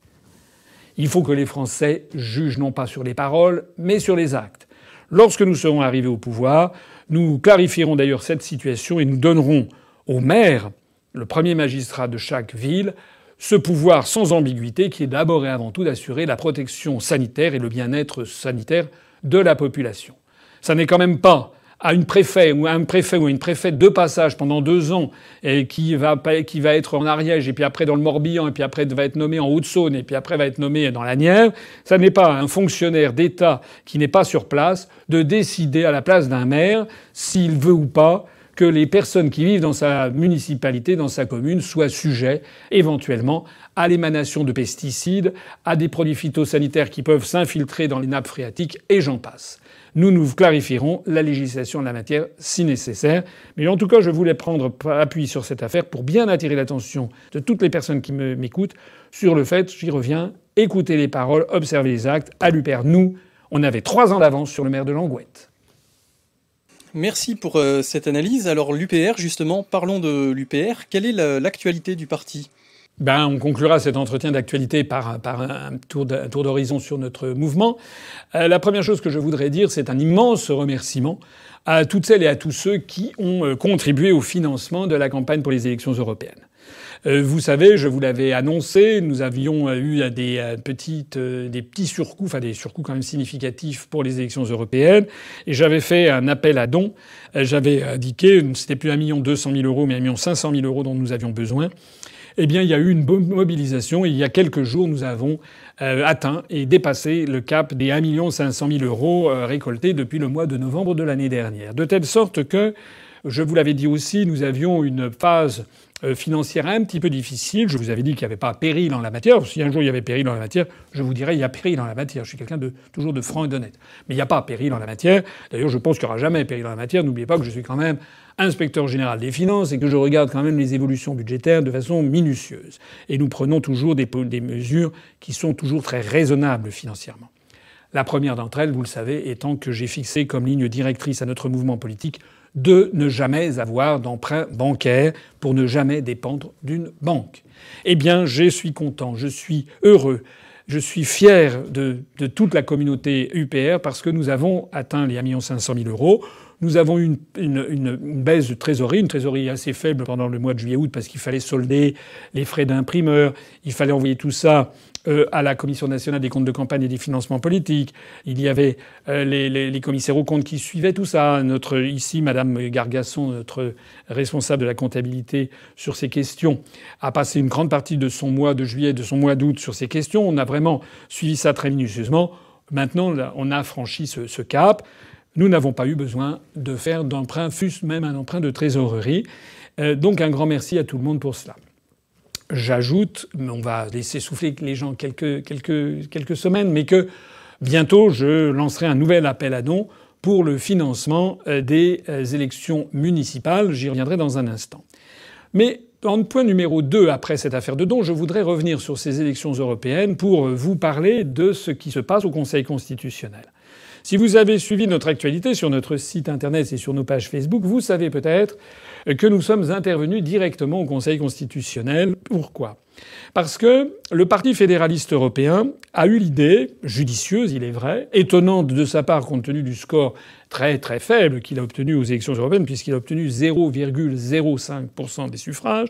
[SPEAKER 2] Il faut que les Français jugent non pas sur les paroles, mais sur les actes. Lorsque nous serons arrivés au pouvoir, nous clarifierons d'ailleurs cette situation et nous donnerons au maire, le premier magistrat de chaque ville, ce pouvoir sans ambiguïté qui est d'abord et avant tout d'assurer la protection sanitaire et le bien-être sanitaire de la population. Ça n'est quand même pas à une préfet ou à un préfet ou une préfète de passage pendant deux ans et qui va, qui va être en Ariège et puis après dans le Morbihan et puis après va être nommé en Haute-Saône et puis après va être nommé dans la Nièvre, ça n'est pas un fonctionnaire d'État qui n'est pas sur place de décider à la place d'un maire s'il veut ou pas que les personnes qui vivent dans sa municipalité, dans sa commune, soient sujets éventuellement à l'émanation de pesticides, à des produits phytosanitaires qui peuvent s'infiltrer dans les nappes phréatiques, et j'en passe nous nous clarifierons la législation de la matière si nécessaire. Mais en tout cas, je voulais prendre appui sur cette affaire pour bien attirer l'attention de toutes les personnes qui m'écoutent sur le fait, j'y reviens, écouter les paroles, observer les actes. À l'UPR, nous, on avait trois ans d'avance sur le maire de Langouette.
[SPEAKER 1] Merci pour euh, cette analyse. Alors l'UPR, justement, parlons de l'UPR. Quelle est l'actualité du parti?
[SPEAKER 2] Ben, on conclura cet entretien d'actualité par, un tour d'horizon sur notre mouvement. Euh, la première chose que je voudrais dire, c'est un immense remerciement à toutes celles et à tous ceux qui ont euh, contribué au financement de la campagne pour les élections européennes. Euh, vous savez, je vous l'avais annoncé, nous avions eu des, petites, des petits surcoûts, enfin des surcoûts quand même significatifs pour les élections européennes, et j'avais fait un appel à dons. J'avais indiqué, c'était plus un million deux cent mille euros, mais un million cinq cent mille euros dont nous avions besoin eh bien, il y a eu une mobilisation et il y a quelques jours, nous avons euh, atteint et dépassé le cap des 1 500 000 euros euh, récoltés depuis le mois de novembre de l'année dernière. De telle sorte que, je vous l'avais dit aussi, nous avions une phase euh, financière un petit peu difficile. Je vous avais dit qu'il n'y avait pas péril en la matière. Si un jour il y avait péril en la matière, je vous dirais il y a péril en la matière. Je suis quelqu'un de toujours de franc et d'honnête. Mais il n'y a pas péril en la matière. D'ailleurs, je pense qu'il n'y aura jamais péril en la matière. N'oubliez pas que je suis quand même inspecteur général des finances et que je regarde quand même les évolutions budgétaires de façon minutieuse. Et nous prenons toujours des, mesures qui sont toujours très raisonnables financièrement. La première d'entre elles, vous le savez, étant que j'ai fixé comme ligne directrice à notre mouvement politique de ne jamais avoir d'emprunt bancaire pour ne jamais dépendre d'une banque. Eh bien, je suis content, je suis heureux Je suis fier de, de, toute la communauté UPR parce que nous avons atteint les 1 500 000 euros. Nous avons eu une, une, une, baisse de trésorerie, une trésorerie assez faible pendant le mois de juillet-août parce qu'il fallait solder les frais d'imprimeur, il fallait envoyer tout ça euh, à la Commission nationale des comptes de campagne et des financements politiques. Il y avait euh, les, les, les, commissaires aux comptes qui suivaient tout ça. Notre ici, Madame Gargasson, notre responsable de la comptabilité sur ces questions, a passé une grande partie de son mois de juillet, de son mois d'août sur ces questions. On a vraiment suivi ça très minutieusement. Maintenant, on a franchi ce, ce cap. Nous n'avons pas eu besoin de faire d'emprunt, fût même un emprunt de trésorerie. Euh, donc un grand merci à tout le monde pour cela. J'ajoute, on va laisser souffler les gens quelques semaines, mais que bientôt je lancerai un nouvel appel à dons pour le financement euh, des euh, élections municipales. J'y reviendrai dans un instant. Mais en point numéro 2, après cette affaire de dons, je voudrais revenir sur ces élections européennes pour vous parler de ce qui se passe au Conseil constitutionnel. Si vous avez suivi notre actualité sur notre site internet et sur nos pages Facebook, vous savez peut-être que nous sommes intervenus directement au Conseil constitutionnel. Pourquoi? Parce que le Parti fédéraliste européen a eu l'idée, judicieuse il est vrai, étonnante de sa part compte tenu du score très très faible qu'il a obtenu aux élections européennes, puisqu'il a obtenu 0,05% des suffrages.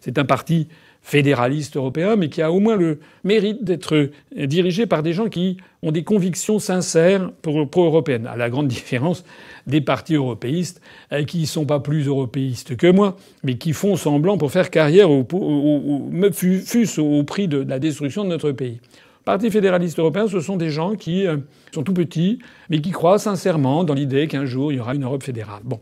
[SPEAKER 2] C'est un parti fédéraliste européen, mais qui a au moins le mérite d'être dirigé par des gens qui ont des convictions sincères pro-européennes, à la grande différence des partis européistes, euh, qui ne sont pas plus européistes que moi, mais qui font semblant pour faire carrière, au, au, au, au prix de la destruction de notre pays. Parti fédéraliste européen, ce sont des gens qui euh, sont tout petits, mais qui croient sincèrement dans l'idée qu'un jour il y aura une Europe fédérale. Bon.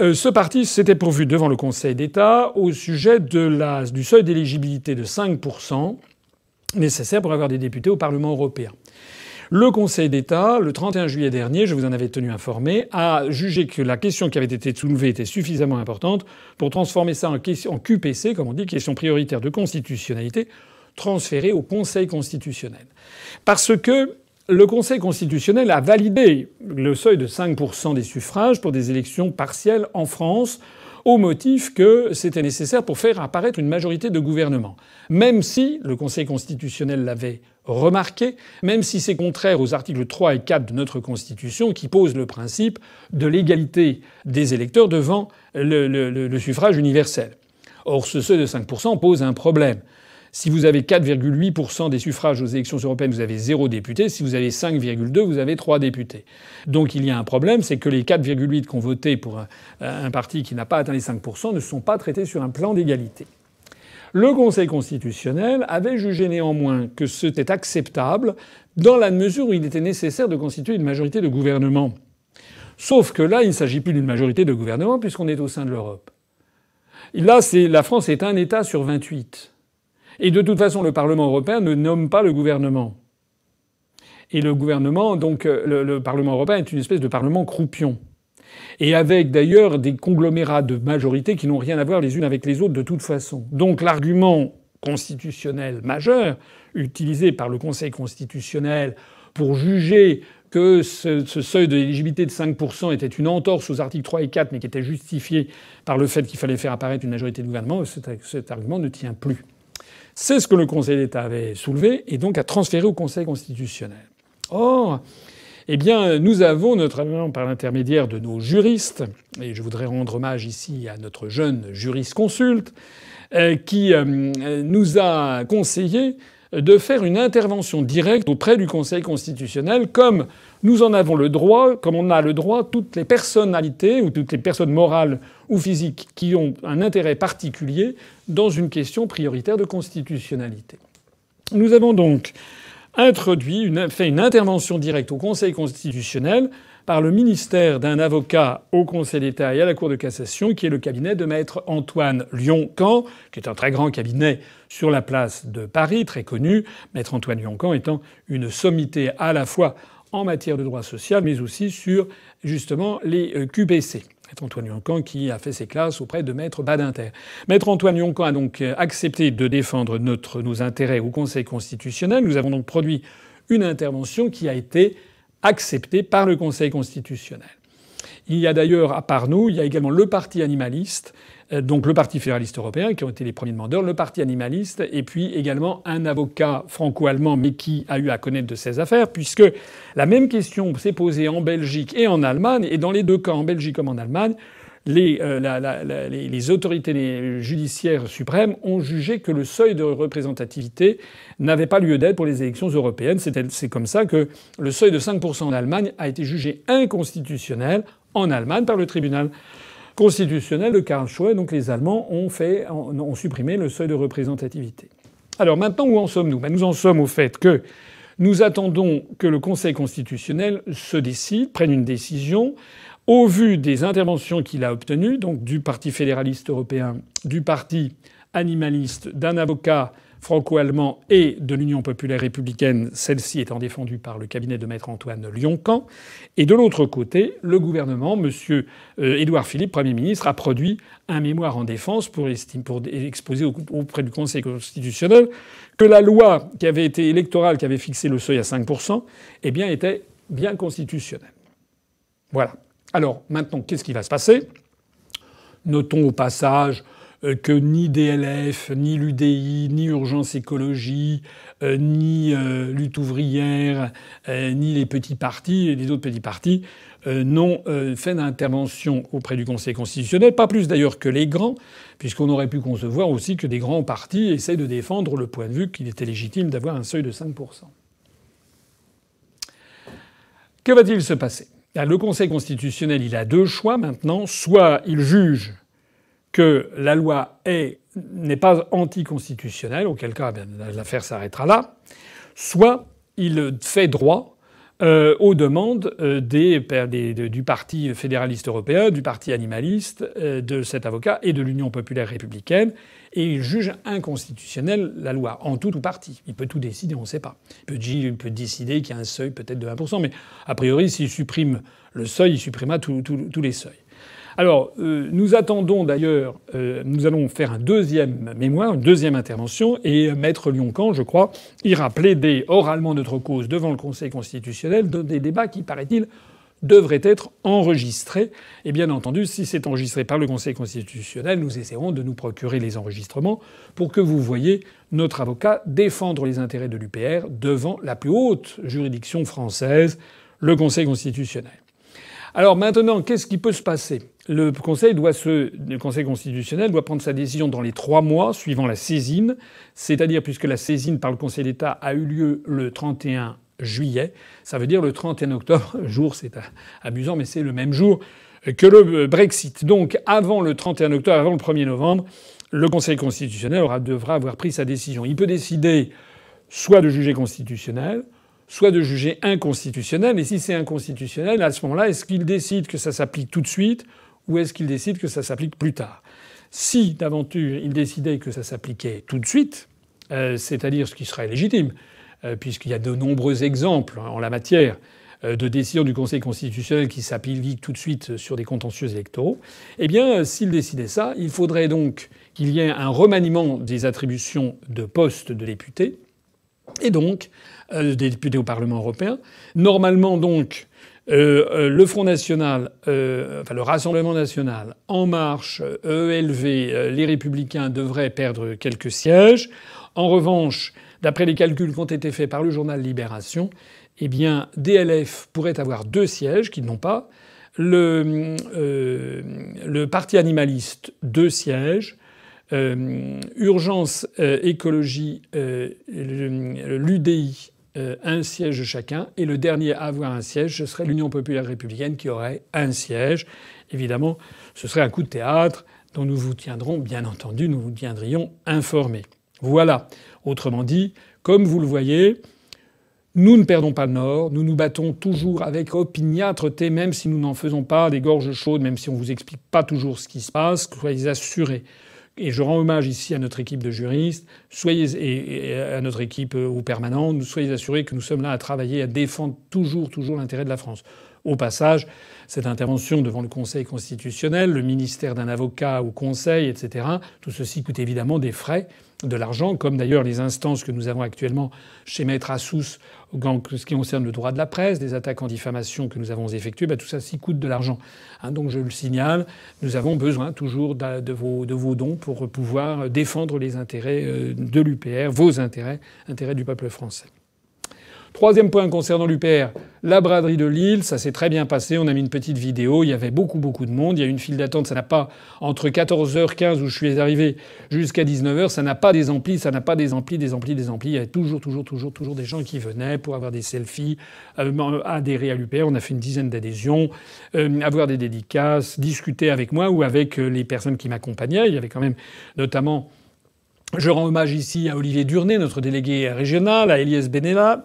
[SPEAKER 2] Euh, ce parti s'était pourvu devant le Conseil d'État au sujet du seuil d'éligibilité de 5% nécessaire pour avoir des députés au Parlement européen. Le Conseil d'État, le 31 juillet dernier, je vous en avais tenu informé, a jugé que la question qui avait été soulevée était suffisamment importante pour transformer ça en QPC, comme on dit, question prioritaire de constitutionnalité, transférée au Conseil constitutionnel. Parce que le Conseil constitutionnel a validé le seuil de 5% des suffrages pour des élections partielles en France au motif que c'était nécessaire pour faire apparaître une majorité de gouvernement. Même si le Conseil constitutionnel l'avait remarqué, même si c'est contraire aux articles 3 et 4 de notre Constitution qui posent le principe de l'égalité des électeurs devant le, suffrage universel. Or, ce seuil de 5% pose un problème. Si vous avez 4,8% des suffrages aux élections européennes, vous avez zéro député. Si vous avez 5,2, vous avez trois députés. Donc il y a un problème, c'est que les 4,8 qui ont voté pour un, parti qui n'a pas atteint les 5% ne sont pas traités sur un plan d'égalité. Le Conseil constitutionnel avait jugé néanmoins que c'était acceptable dans la mesure où il était nécessaire de constituer une majorité de gouvernement. Sauf que là, il ne s'agit plus d'une majorité de gouvernement puisqu'on est au sein de l'Europe. Là, la France est un État sur 28. Et de toute façon, le Parlement européen ne nomme pas le gouvernement. Et le gouvernement, donc euh, le, le Parlement européen est une espèce de parlement croupion. Et avec d'ailleurs des conglomérats de majorité qui n'ont rien à voir les unes avec les autres de toute façon. Donc l'argument constitutionnel majeur utilisé par le Conseil constitutionnel pour juger que ce, seuil d'éligibilité de 5% était une entorse aux articles 3 et 4, mais qui était justifié par le fait qu'il fallait faire apparaître une majorité de gouvernement, cet argument ne tient plus. C'est ce que le Conseil d'État avait soulevé et donc a transféré au Conseil constitutionnel. Or, eh bien, nous avons, notamment par l'intermédiaire de nos juristes, et je voudrais rendre hommage ici à notre jeune juriste consulte, euh, qui euh, nous a conseillé de faire une intervention directe auprès du Conseil constitutionnel, comme nous en avons le droit, comme on a le droit, toutes les personnalités ou toutes les personnes morales ou physiques qui ont un intérêt particulier dans une question prioritaire de constitutionnalité. Nous avons donc introduit, fait une intervention directe au Conseil constitutionnel par le ministère d'un avocat au Conseil d'État et à la Cour de cassation, qui est le cabinet de maître Antoine Lyon-Camp, qui est un très grand cabinet sur la place de Paris, très connu. Maître Antoine Lyon-Camp étant une sommité à la fois en matière de droit social, mais aussi sur justement les euh, QPC. Maître Antoine Yoncan qui a fait ses classes auprès de Maître Badinter. Maître Antoine Yoncan a donc euh, accepté de défendre nos intérêts au Conseil constitutionnel. Nous avons donc produit une intervention qui a été acceptée par le Conseil constitutionnel. Il y a d'ailleurs, à part nous, il y a également le Parti animaliste, euh, donc le Parti fédéraliste européen, qui ont été les premiers demandeurs, le Parti animaliste, et puis également un avocat franco-allemand, mais qui a eu à connaître de ces affaires, puisque la même question s'est posée en Belgique et en Allemagne, et dans les deux cas, en Belgique comme en Allemagne, les, euh, les, autorités judiciaires suprêmes ont jugé que le seuil de représentativité n'avait pas lieu d'être pour les élections européennes. C'est comme ça que le seuil de 5% en Allemagne a été jugé inconstitutionnel en Allemagne par le tribunal constitutionnel de Karlsruhe. Donc les Allemands ont, supprimé le seuil de représentativité. Alors maintenant, où en sommes-nous? Ben, Nous en sommes au fait que nous attendons que le Conseil constitutionnel se décide, prenne une décision au vu des interventions qu'il a obtenues, donc du Parti fédéraliste européen, du Parti animaliste, d'un avocat franco-allemand et de l'Union populaire républicaine, celle-ci étant défendue par le cabinet de maître Antoine Lioncan. Et de l'autre côté, le gouvernement, M. Euh, Édouard Philippe, Premier ministre, a produit un mémoire en défense pour, exposer auprès du Conseil constitutionnel que la loi qui avait été électorale, qui avait fixé le seuil à 5%, eh bien, était bien constitutionnelle. Voilà. Alors maintenant, qu'est-ce qui va se passer? Notons au passage que ni DLF, ni l'UDI, ni Urgence Écologie, euh, ni euh, Lutte ouvrière, ni les petits partis, les autres petits partis, n'ont fait d'intervention auprès du Conseil constitutionnel, pas plus d'ailleurs que les grands, puisqu'on aurait pu concevoir aussi que des grands partis essaient de défendre le point de vue qu'il était légitime d'avoir un seuil de 5%. Que va-t-il se passer? Le Conseil constitutionnel, il a deux choix maintenant. Soit il juge que la loi n'est pas anticonstitutionnelle, auquel cas ben, l'affaire s'arrêtera là. Soit il fait droit euh, aux demandes euh, du Parti fédéraliste européen, du Parti animaliste, euh, de cet avocat et de l'Union populaire républicaine, et il juge inconstitutionnelle la loi, en tout ou partie. Il peut tout décider, on ne sait pas. Il peut, il décider qu'il y a un seuil peut-être de 1%, mais a priori, s'il supprime le seuil, il supprimera tous les seuils. Alors, euh, nous attendons d'ailleurs, euh, nous allons faire un deuxième mémoire, une deuxième intervention, et Maître Lioncan, je crois, ira plaider oralement notre cause devant le Conseil constitutionnel dans des débats qui, paraît-il, devraient être enregistrés. Et bien entendu, si c'est enregistré par le Conseil constitutionnel, nous essaierons de nous procurer les enregistrements pour que vous voyez notre avocat défendre les intérêts de l'UPR devant la plus haute juridiction française, le Conseil constitutionnel. Alors maintenant, qu'est-ce qui peut se passer? Le Conseil, constitutionnel doit prendre sa décision dans les trois mois suivant la saisine, c'est-à-dire puisque la saisine par le Conseil d'État a eu lieu le 31 juillet, ça veut dire le 31 octobre, jour c'est amusant mais c'est le même jour que le Brexit. Donc avant le 31 octobre, avant le 1er novembre, le Conseil constitutionnel devra avoir pris sa décision. Il peut décider soit de juger constitutionnel, soit de juger inconstitutionnel. Et si c'est inconstitutionnel, à ce moment-là, est-ce qu'il décide que ça s'applique tout de suite ou est-ce qu'il décide que ça s'applique plus tard? Si d'aventure il décidait que ça s'appliquait tout de suite, euh, c'est-à-dire ce qui serait légitime, euh, puisqu'il y a de nombreux exemples en la matière euh, de décisions du Conseil constitutionnel qui s'appliquent tout de suite sur des contentieux électoraux, eh bien, s'il décidait ça, il faudrait donc qu'il y ait un remaniement des attributions de postes de députés, et donc des députés au Parlement européen. Normalement, donc, euh, euh, le Front National, enfin le Rassemblement National, En Marche, ELV, les Républicains devraient perdre quelques sièges. En revanche, d'après les calculs qui ont été faits par le journal Libération, eh bien, DLF pourrait avoir deux sièges qu'ils n'ont pas. Le, Parti animaliste, deux sièges. Urgence Écologie, l'UDI euh, un siège chacun, et le dernier à avoir un siège, ce serait l'Union populaire républicaine qui aurait un siège. Évidemment, ce serait un coup de théâtre dont nous vous tiendrons, bien entendu, nous vous tiendrions informés. Voilà. Autrement dit, comme vous le voyez, nous ne perdons pas le Nord, nous nous battons toujours avec opiniâtreté, même si nous n'en faisons pas des gorges chaudes, même si on ne vous explique pas toujours ce qui se passe, soyez assurés et je rends hommage ici à notre équipe de juristes, soyez et à notre équipe euh, au permanent, soyez assurés que nous sommes là à travailler, à défendre toujours, toujours l'intérêt de la France. Au passage, cette intervention devant le Conseil constitutionnel, le ministère d'un avocat au Conseil, etc., tout ceci coûte évidemment des frais de l'argent, comme d'ailleurs les instances que nous avons actuellement chez Maître Assous, en ce qui concerne le droit de la presse, des attaques en diffamation que nous avons effectuées, bah, tout ça, coûte de l'argent. Hein, donc je le signale, nous avons besoin toujours de vos, de vos dons pour pouvoir défendre les intérêts euh, de l'UPR, vos intérêts, intérêts du peuple français. Troisième point concernant l'UPR, la braderie de Lille, ça s'est très bien passé. On a mis une petite vidéo. Il y avait beaucoup, beaucoup de monde. Il y a une file d'attente. Ça n'a pas, entre 14h15 où je suis arrivé jusqu'à 19h, ça n'a pas des amplis, ça n'a pas des amplis, des amplis, des amplis. Il y avait toujours, toujours, toujours, toujours des gens qui venaient pour avoir des selfies, euh, adhérer à l'UPR. On a fait une dizaine d'adhésions, euh, avoir des dédicaces, discuter avec moi ou avec euh, les personnes qui m'accompagnaient. Il y avait quand même notamment je rends hommage ici à Olivier Durnet, notre délégué régional, à Elias Benella,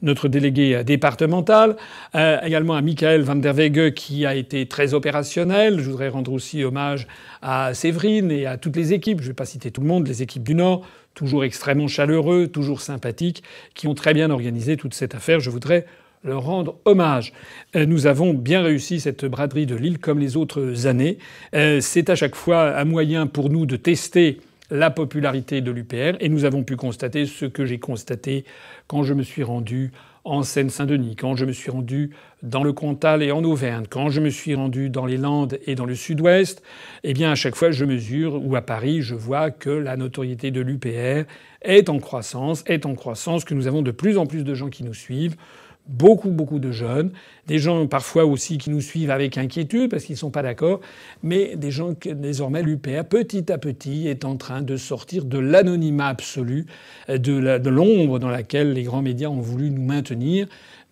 [SPEAKER 2] notre délégué départemental, euh, également à Michael van der Wege qui a été très opérationnel. Je voudrais rendre aussi hommage à Séverine et à toutes les équipes. Je ne vais pas citer tout le monde, les équipes du Nord, toujours extrêmement chaleureux, toujours sympathiques, qui ont très bien organisé toute cette affaire. Je voudrais leur rendre hommage. Euh, nous avons bien réussi cette braderie de Lille comme les autres années. Euh, c'est à chaque fois un moyen pour nous de tester la popularité de l'UPR et nous avons pu constater ce que j'ai constaté quand je me suis rendu en Seine-Saint-Denis, quand je me suis rendu dans le Comtal et en Auvergne, quand je me suis rendu dans les Landes et dans le Sud-Ouest, eh bien à chaque fois je mesure ou à Paris je vois que la notoriété de l'UPR est en croissance, est en croissance, que nous avons de plus en plus de gens qui nous suivent beaucoup, beaucoup de jeunes, des gens parfois aussi qui nous suivent avec inquiétude parce qu'ils ne sont pas d'accord, mais des gens que désormais l'UPR, petit à petit, est en train de sortir de l'anonymat absolu, de l'ombre dans laquelle les grands médias ont voulu nous maintenir,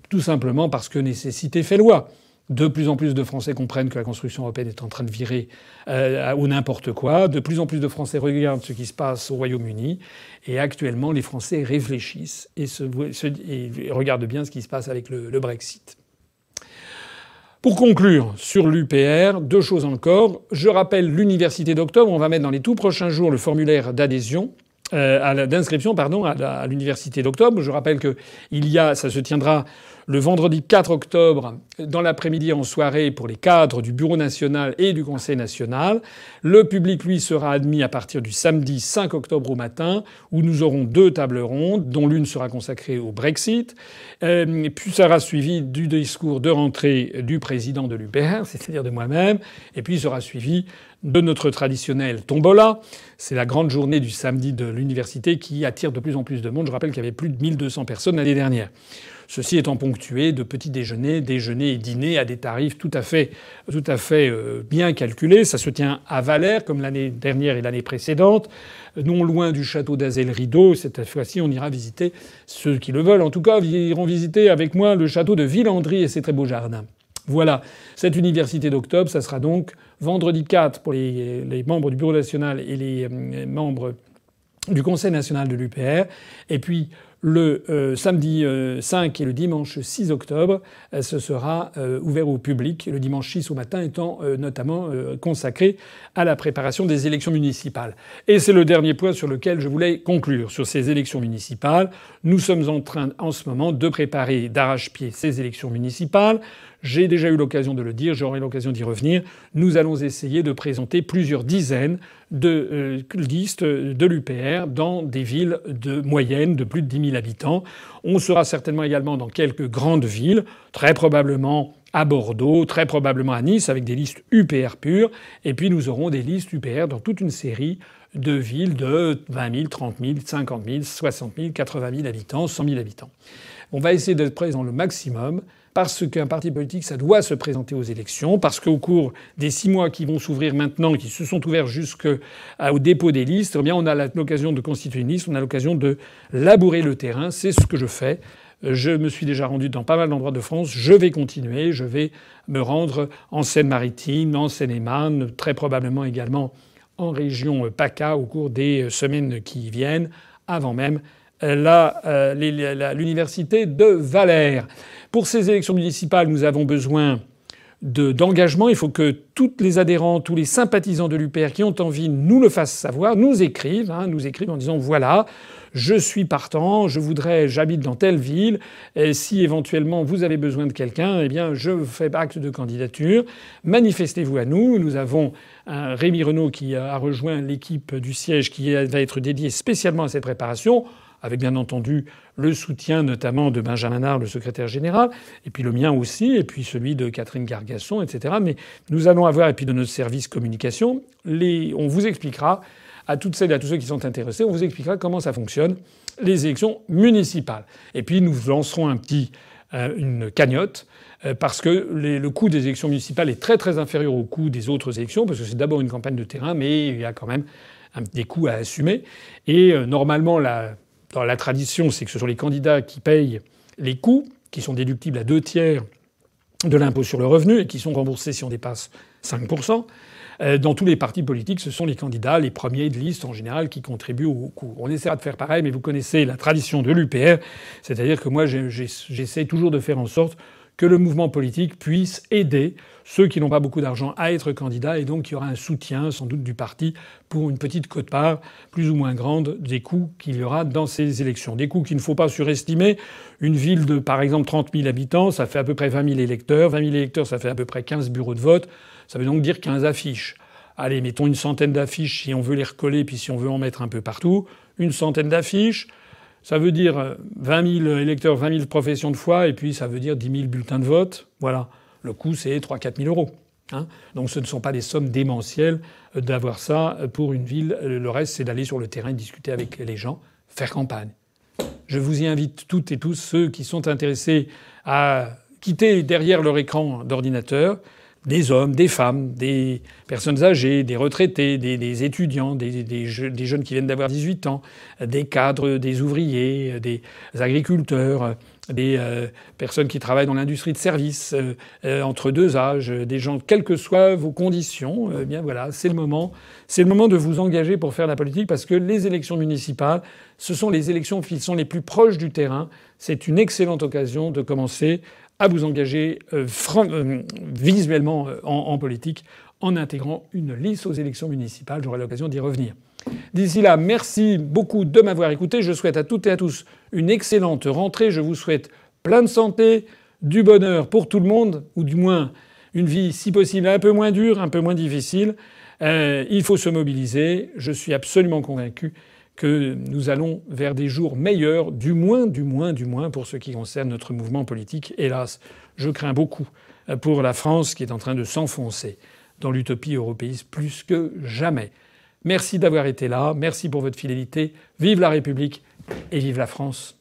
[SPEAKER 2] tout simplement parce que nécessité fait loi. De plus en plus de Français comprennent que la construction européenne est en train de virer euh, au n'importe quoi. De plus en plus de Français regardent ce qui se passe au Royaume-Uni. Et actuellement, les Français réfléchissent et, regardent bien ce qui se passe avec le, Brexit. Pour conclure sur l'UPR, deux choses encore. Je rappelle l'université d'octobre. On va mettre dans les tout prochains jours le formulaire d'adhésion. Euh, d'inscription pardon à l'université d'octobre. Je rappelle que il y a, ça se tiendra le vendredi 4 octobre, dans l'après-midi en soirée pour les cadres du Bureau national et du Conseil national. Le public, lui, sera admis à partir du samedi 5 octobre au matin, où nous aurons deux tables rondes, dont l'une sera consacrée au Brexit. Euh, puis sera suivi du discours de rentrée du président de l'UPR, c'est-à-dire de moi-même, et puis sera suivi de notre traditionnel tombola. C'est la grande journée du samedi de l'université qui attire de plus en plus de monde. Je rappelle qu'il y avait plus de 1200 personnes l'année dernière. Ceci étant ponctué de petits déjeuners, déjeuners et dîners à des tarifs tout à fait, euh, bien calculés. Ça se tient à Valère, comme l'année dernière et l'année précédente, non loin du château d'Azel-Rideau. Cette fois-ci, on ira visiter, ceux qui le veulent en tout cas, iront visiter avec moi le château de Villandry et ses très beaux jardins. Voilà, cette université d'octobre, ça sera donc vendredi 4 pour les, les membres du Bureau national et les euh, membres du Conseil national de l'UPR, et puis le euh, samedi 5 euh, et le dimanche 6 octobre, euh, ce sera ouvert au public, le dimanche 6 au matin étant notamment consacré à la préparation des élections municipales. Et c'est le dernier point sur lequel je voulais conclure. Sur ces élections municipales, nous sommes en train en ce moment de préparer d'arrache-pied ces élections municipales. J'ai déjà eu l'occasion de le dire, j'aurai l'occasion d'y revenir. Nous allons essayer de présenter plusieurs dizaines de euh, listes de l'UPR dans des villes de moyenne de plus de 10 000 habitants. On sera certainement également dans quelques grandes villes, très probablement à Bordeaux, très probablement à Nice, avec des listes UPR pures. Et puis nous aurons des listes UPR dans toute une série de villes de 20 000, 30 000, 50 000, 60 000, 80 000 habitants, 100 000 habitants. On va essayer d'être présent le maximum parce qu'un parti politique, ça doit se présenter aux élections, parce qu'au cours des six mois qui vont s'ouvrir maintenant, qui se sont ouverts jusqu'au dépôt des listes, eh on a l'occasion de constituer une liste, on a l'occasion de labourer le terrain. C'est ce que je fais. Je me suis déjà rendu dans pas mal d'endroits de France. Je vais continuer. Je vais me rendre en Seine-Maritime, en Seine-et-Marne, très probablement également en région PACA au cours des semaines qui viennent, avant même euh, l'université de Valère. Pour ces élections municipales, nous avons besoin d'engagement. il faut que tous les adhérents, tous les sympathisants de l'UPR qui ont envie nous le fassent savoir, nous écrivent, hein, nous écrivent en disant voilà, je suis partant, je voudrais, j'habite dans telle ville, si éventuellement vous avez besoin de quelqu'un, eh bien je fais acte de candidature. Manifestez-vous à nous. Nous avons Rémi Renault qui a rejoint l'équipe du siège qui va être dédiée spécialement à cette préparation avec bien entendu le soutien notamment de Benjamin Nard, le secrétaire général, et puis le mien aussi, et puis celui de Catherine Gargasson, etc. Mais nous allons avoir, et puis de notre service communication, on vous expliquera à toutes celles et à tous ceux qui sont intéressés, on vous expliquera comment ça fonctionne, les élections municipales. Et puis nous lancerons un petit, euh, une cagnotte euh, parce que le coût des élections municipales est très très inférieur au coût des autres élections, parce que c'est d'abord une campagne de terrain, mais il y a quand même des coûts à assumer. Et euh, normalement, la dans la tradition, c'est que ce sont les candidats qui payent les coûts, qui sont déductibles à deux tiers de l'impôt sur le revenu et qui sont remboursés si on dépasse 5%. Euh, dans tous les partis politiques, ce sont les candidats, les premiers de liste en général, qui contribuent au coût. On essaiera de faire pareil, mais vous connaissez la tradition de l'UPR, c'est-à-dire que moi, j'essaie toujours de faire en sorte que le mouvement politique puisse aider ceux qui n'ont pas beaucoup d'argent à être candidats et donc il y aura un soutien sans doute du parti pour une petite cote-part plus ou moins grande des coûts qu'il y aura dans ces élections. Des coûts qu'il ne faut pas surestimer. Une ville de par exemple 30 000 habitants, ça fait à peu près 20 000 électeurs. 20 000 électeurs, ça fait à peu près 15 bureaux de vote. Ça veut donc dire 15 affiches. Allez, mettons une centaine d'affiches si on veut les recoller, puis si on veut en mettre un peu partout. Une centaine d'affiches. Ça veut dire 20 000 électeurs, 20 000 professions de foi, et puis ça veut dire 10 000 bulletins de vote. Voilà. Le coût, c'est 3-4 000 euros. Hein. Donc ce ne sont pas des sommes démentielles d'avoir ça pour une ville. Le reste, c'est d'aller sur le terrain, discuter avec les gens, faire campagne. Je vous y invite toutes et tous ceux qui sont intéressés à quitter derrière leur écran d'ordinateur des hommes, des femmes, des personnes âgées, des retraités, des, étudiants, des, jeunes qui viennent d'avoir 18 ans, des cadres, des ouvriers, des agriculteurs, des euh, personnes qui travaillent dans l'industrie de services euh, euh, entre deux âges, des gens, quelles que soient vos conditions, bien voilà, c'est le moment. C'est le moment de vous engager pour faire la politique parce que les élections municipales, ce sont les élections qui sont les plus proches du terrain. C'est une excellente occasion de commencer à vous engager visuellement en, en politique en intégrant une liste aux élections municipales. J'aurai l'occasion d'y revenir. D'ici là, merci beaucoup de m'avoir écouté. Je souhaite à toutes et à tous une excellente rentrée. Je vous souhaite plein de santé, du bonheur pour tout le monde, ou du moins une vie, si possible, un peu moins dure, un peu moins difficile. Euh, il faut se mobiliser. Je suis absolument convaincu que nous allons vers des jours meilleurs, du moins, du moins, du moins pour ce qui concerne notre mouvement politique. Hélas, je crains beaucoup pour la France qui est en train de s'enfoncer dans l'utopie européiste plus que jamais. Merci d'avoir été là, merci pour votre fidélité. Vive la République et vive la France.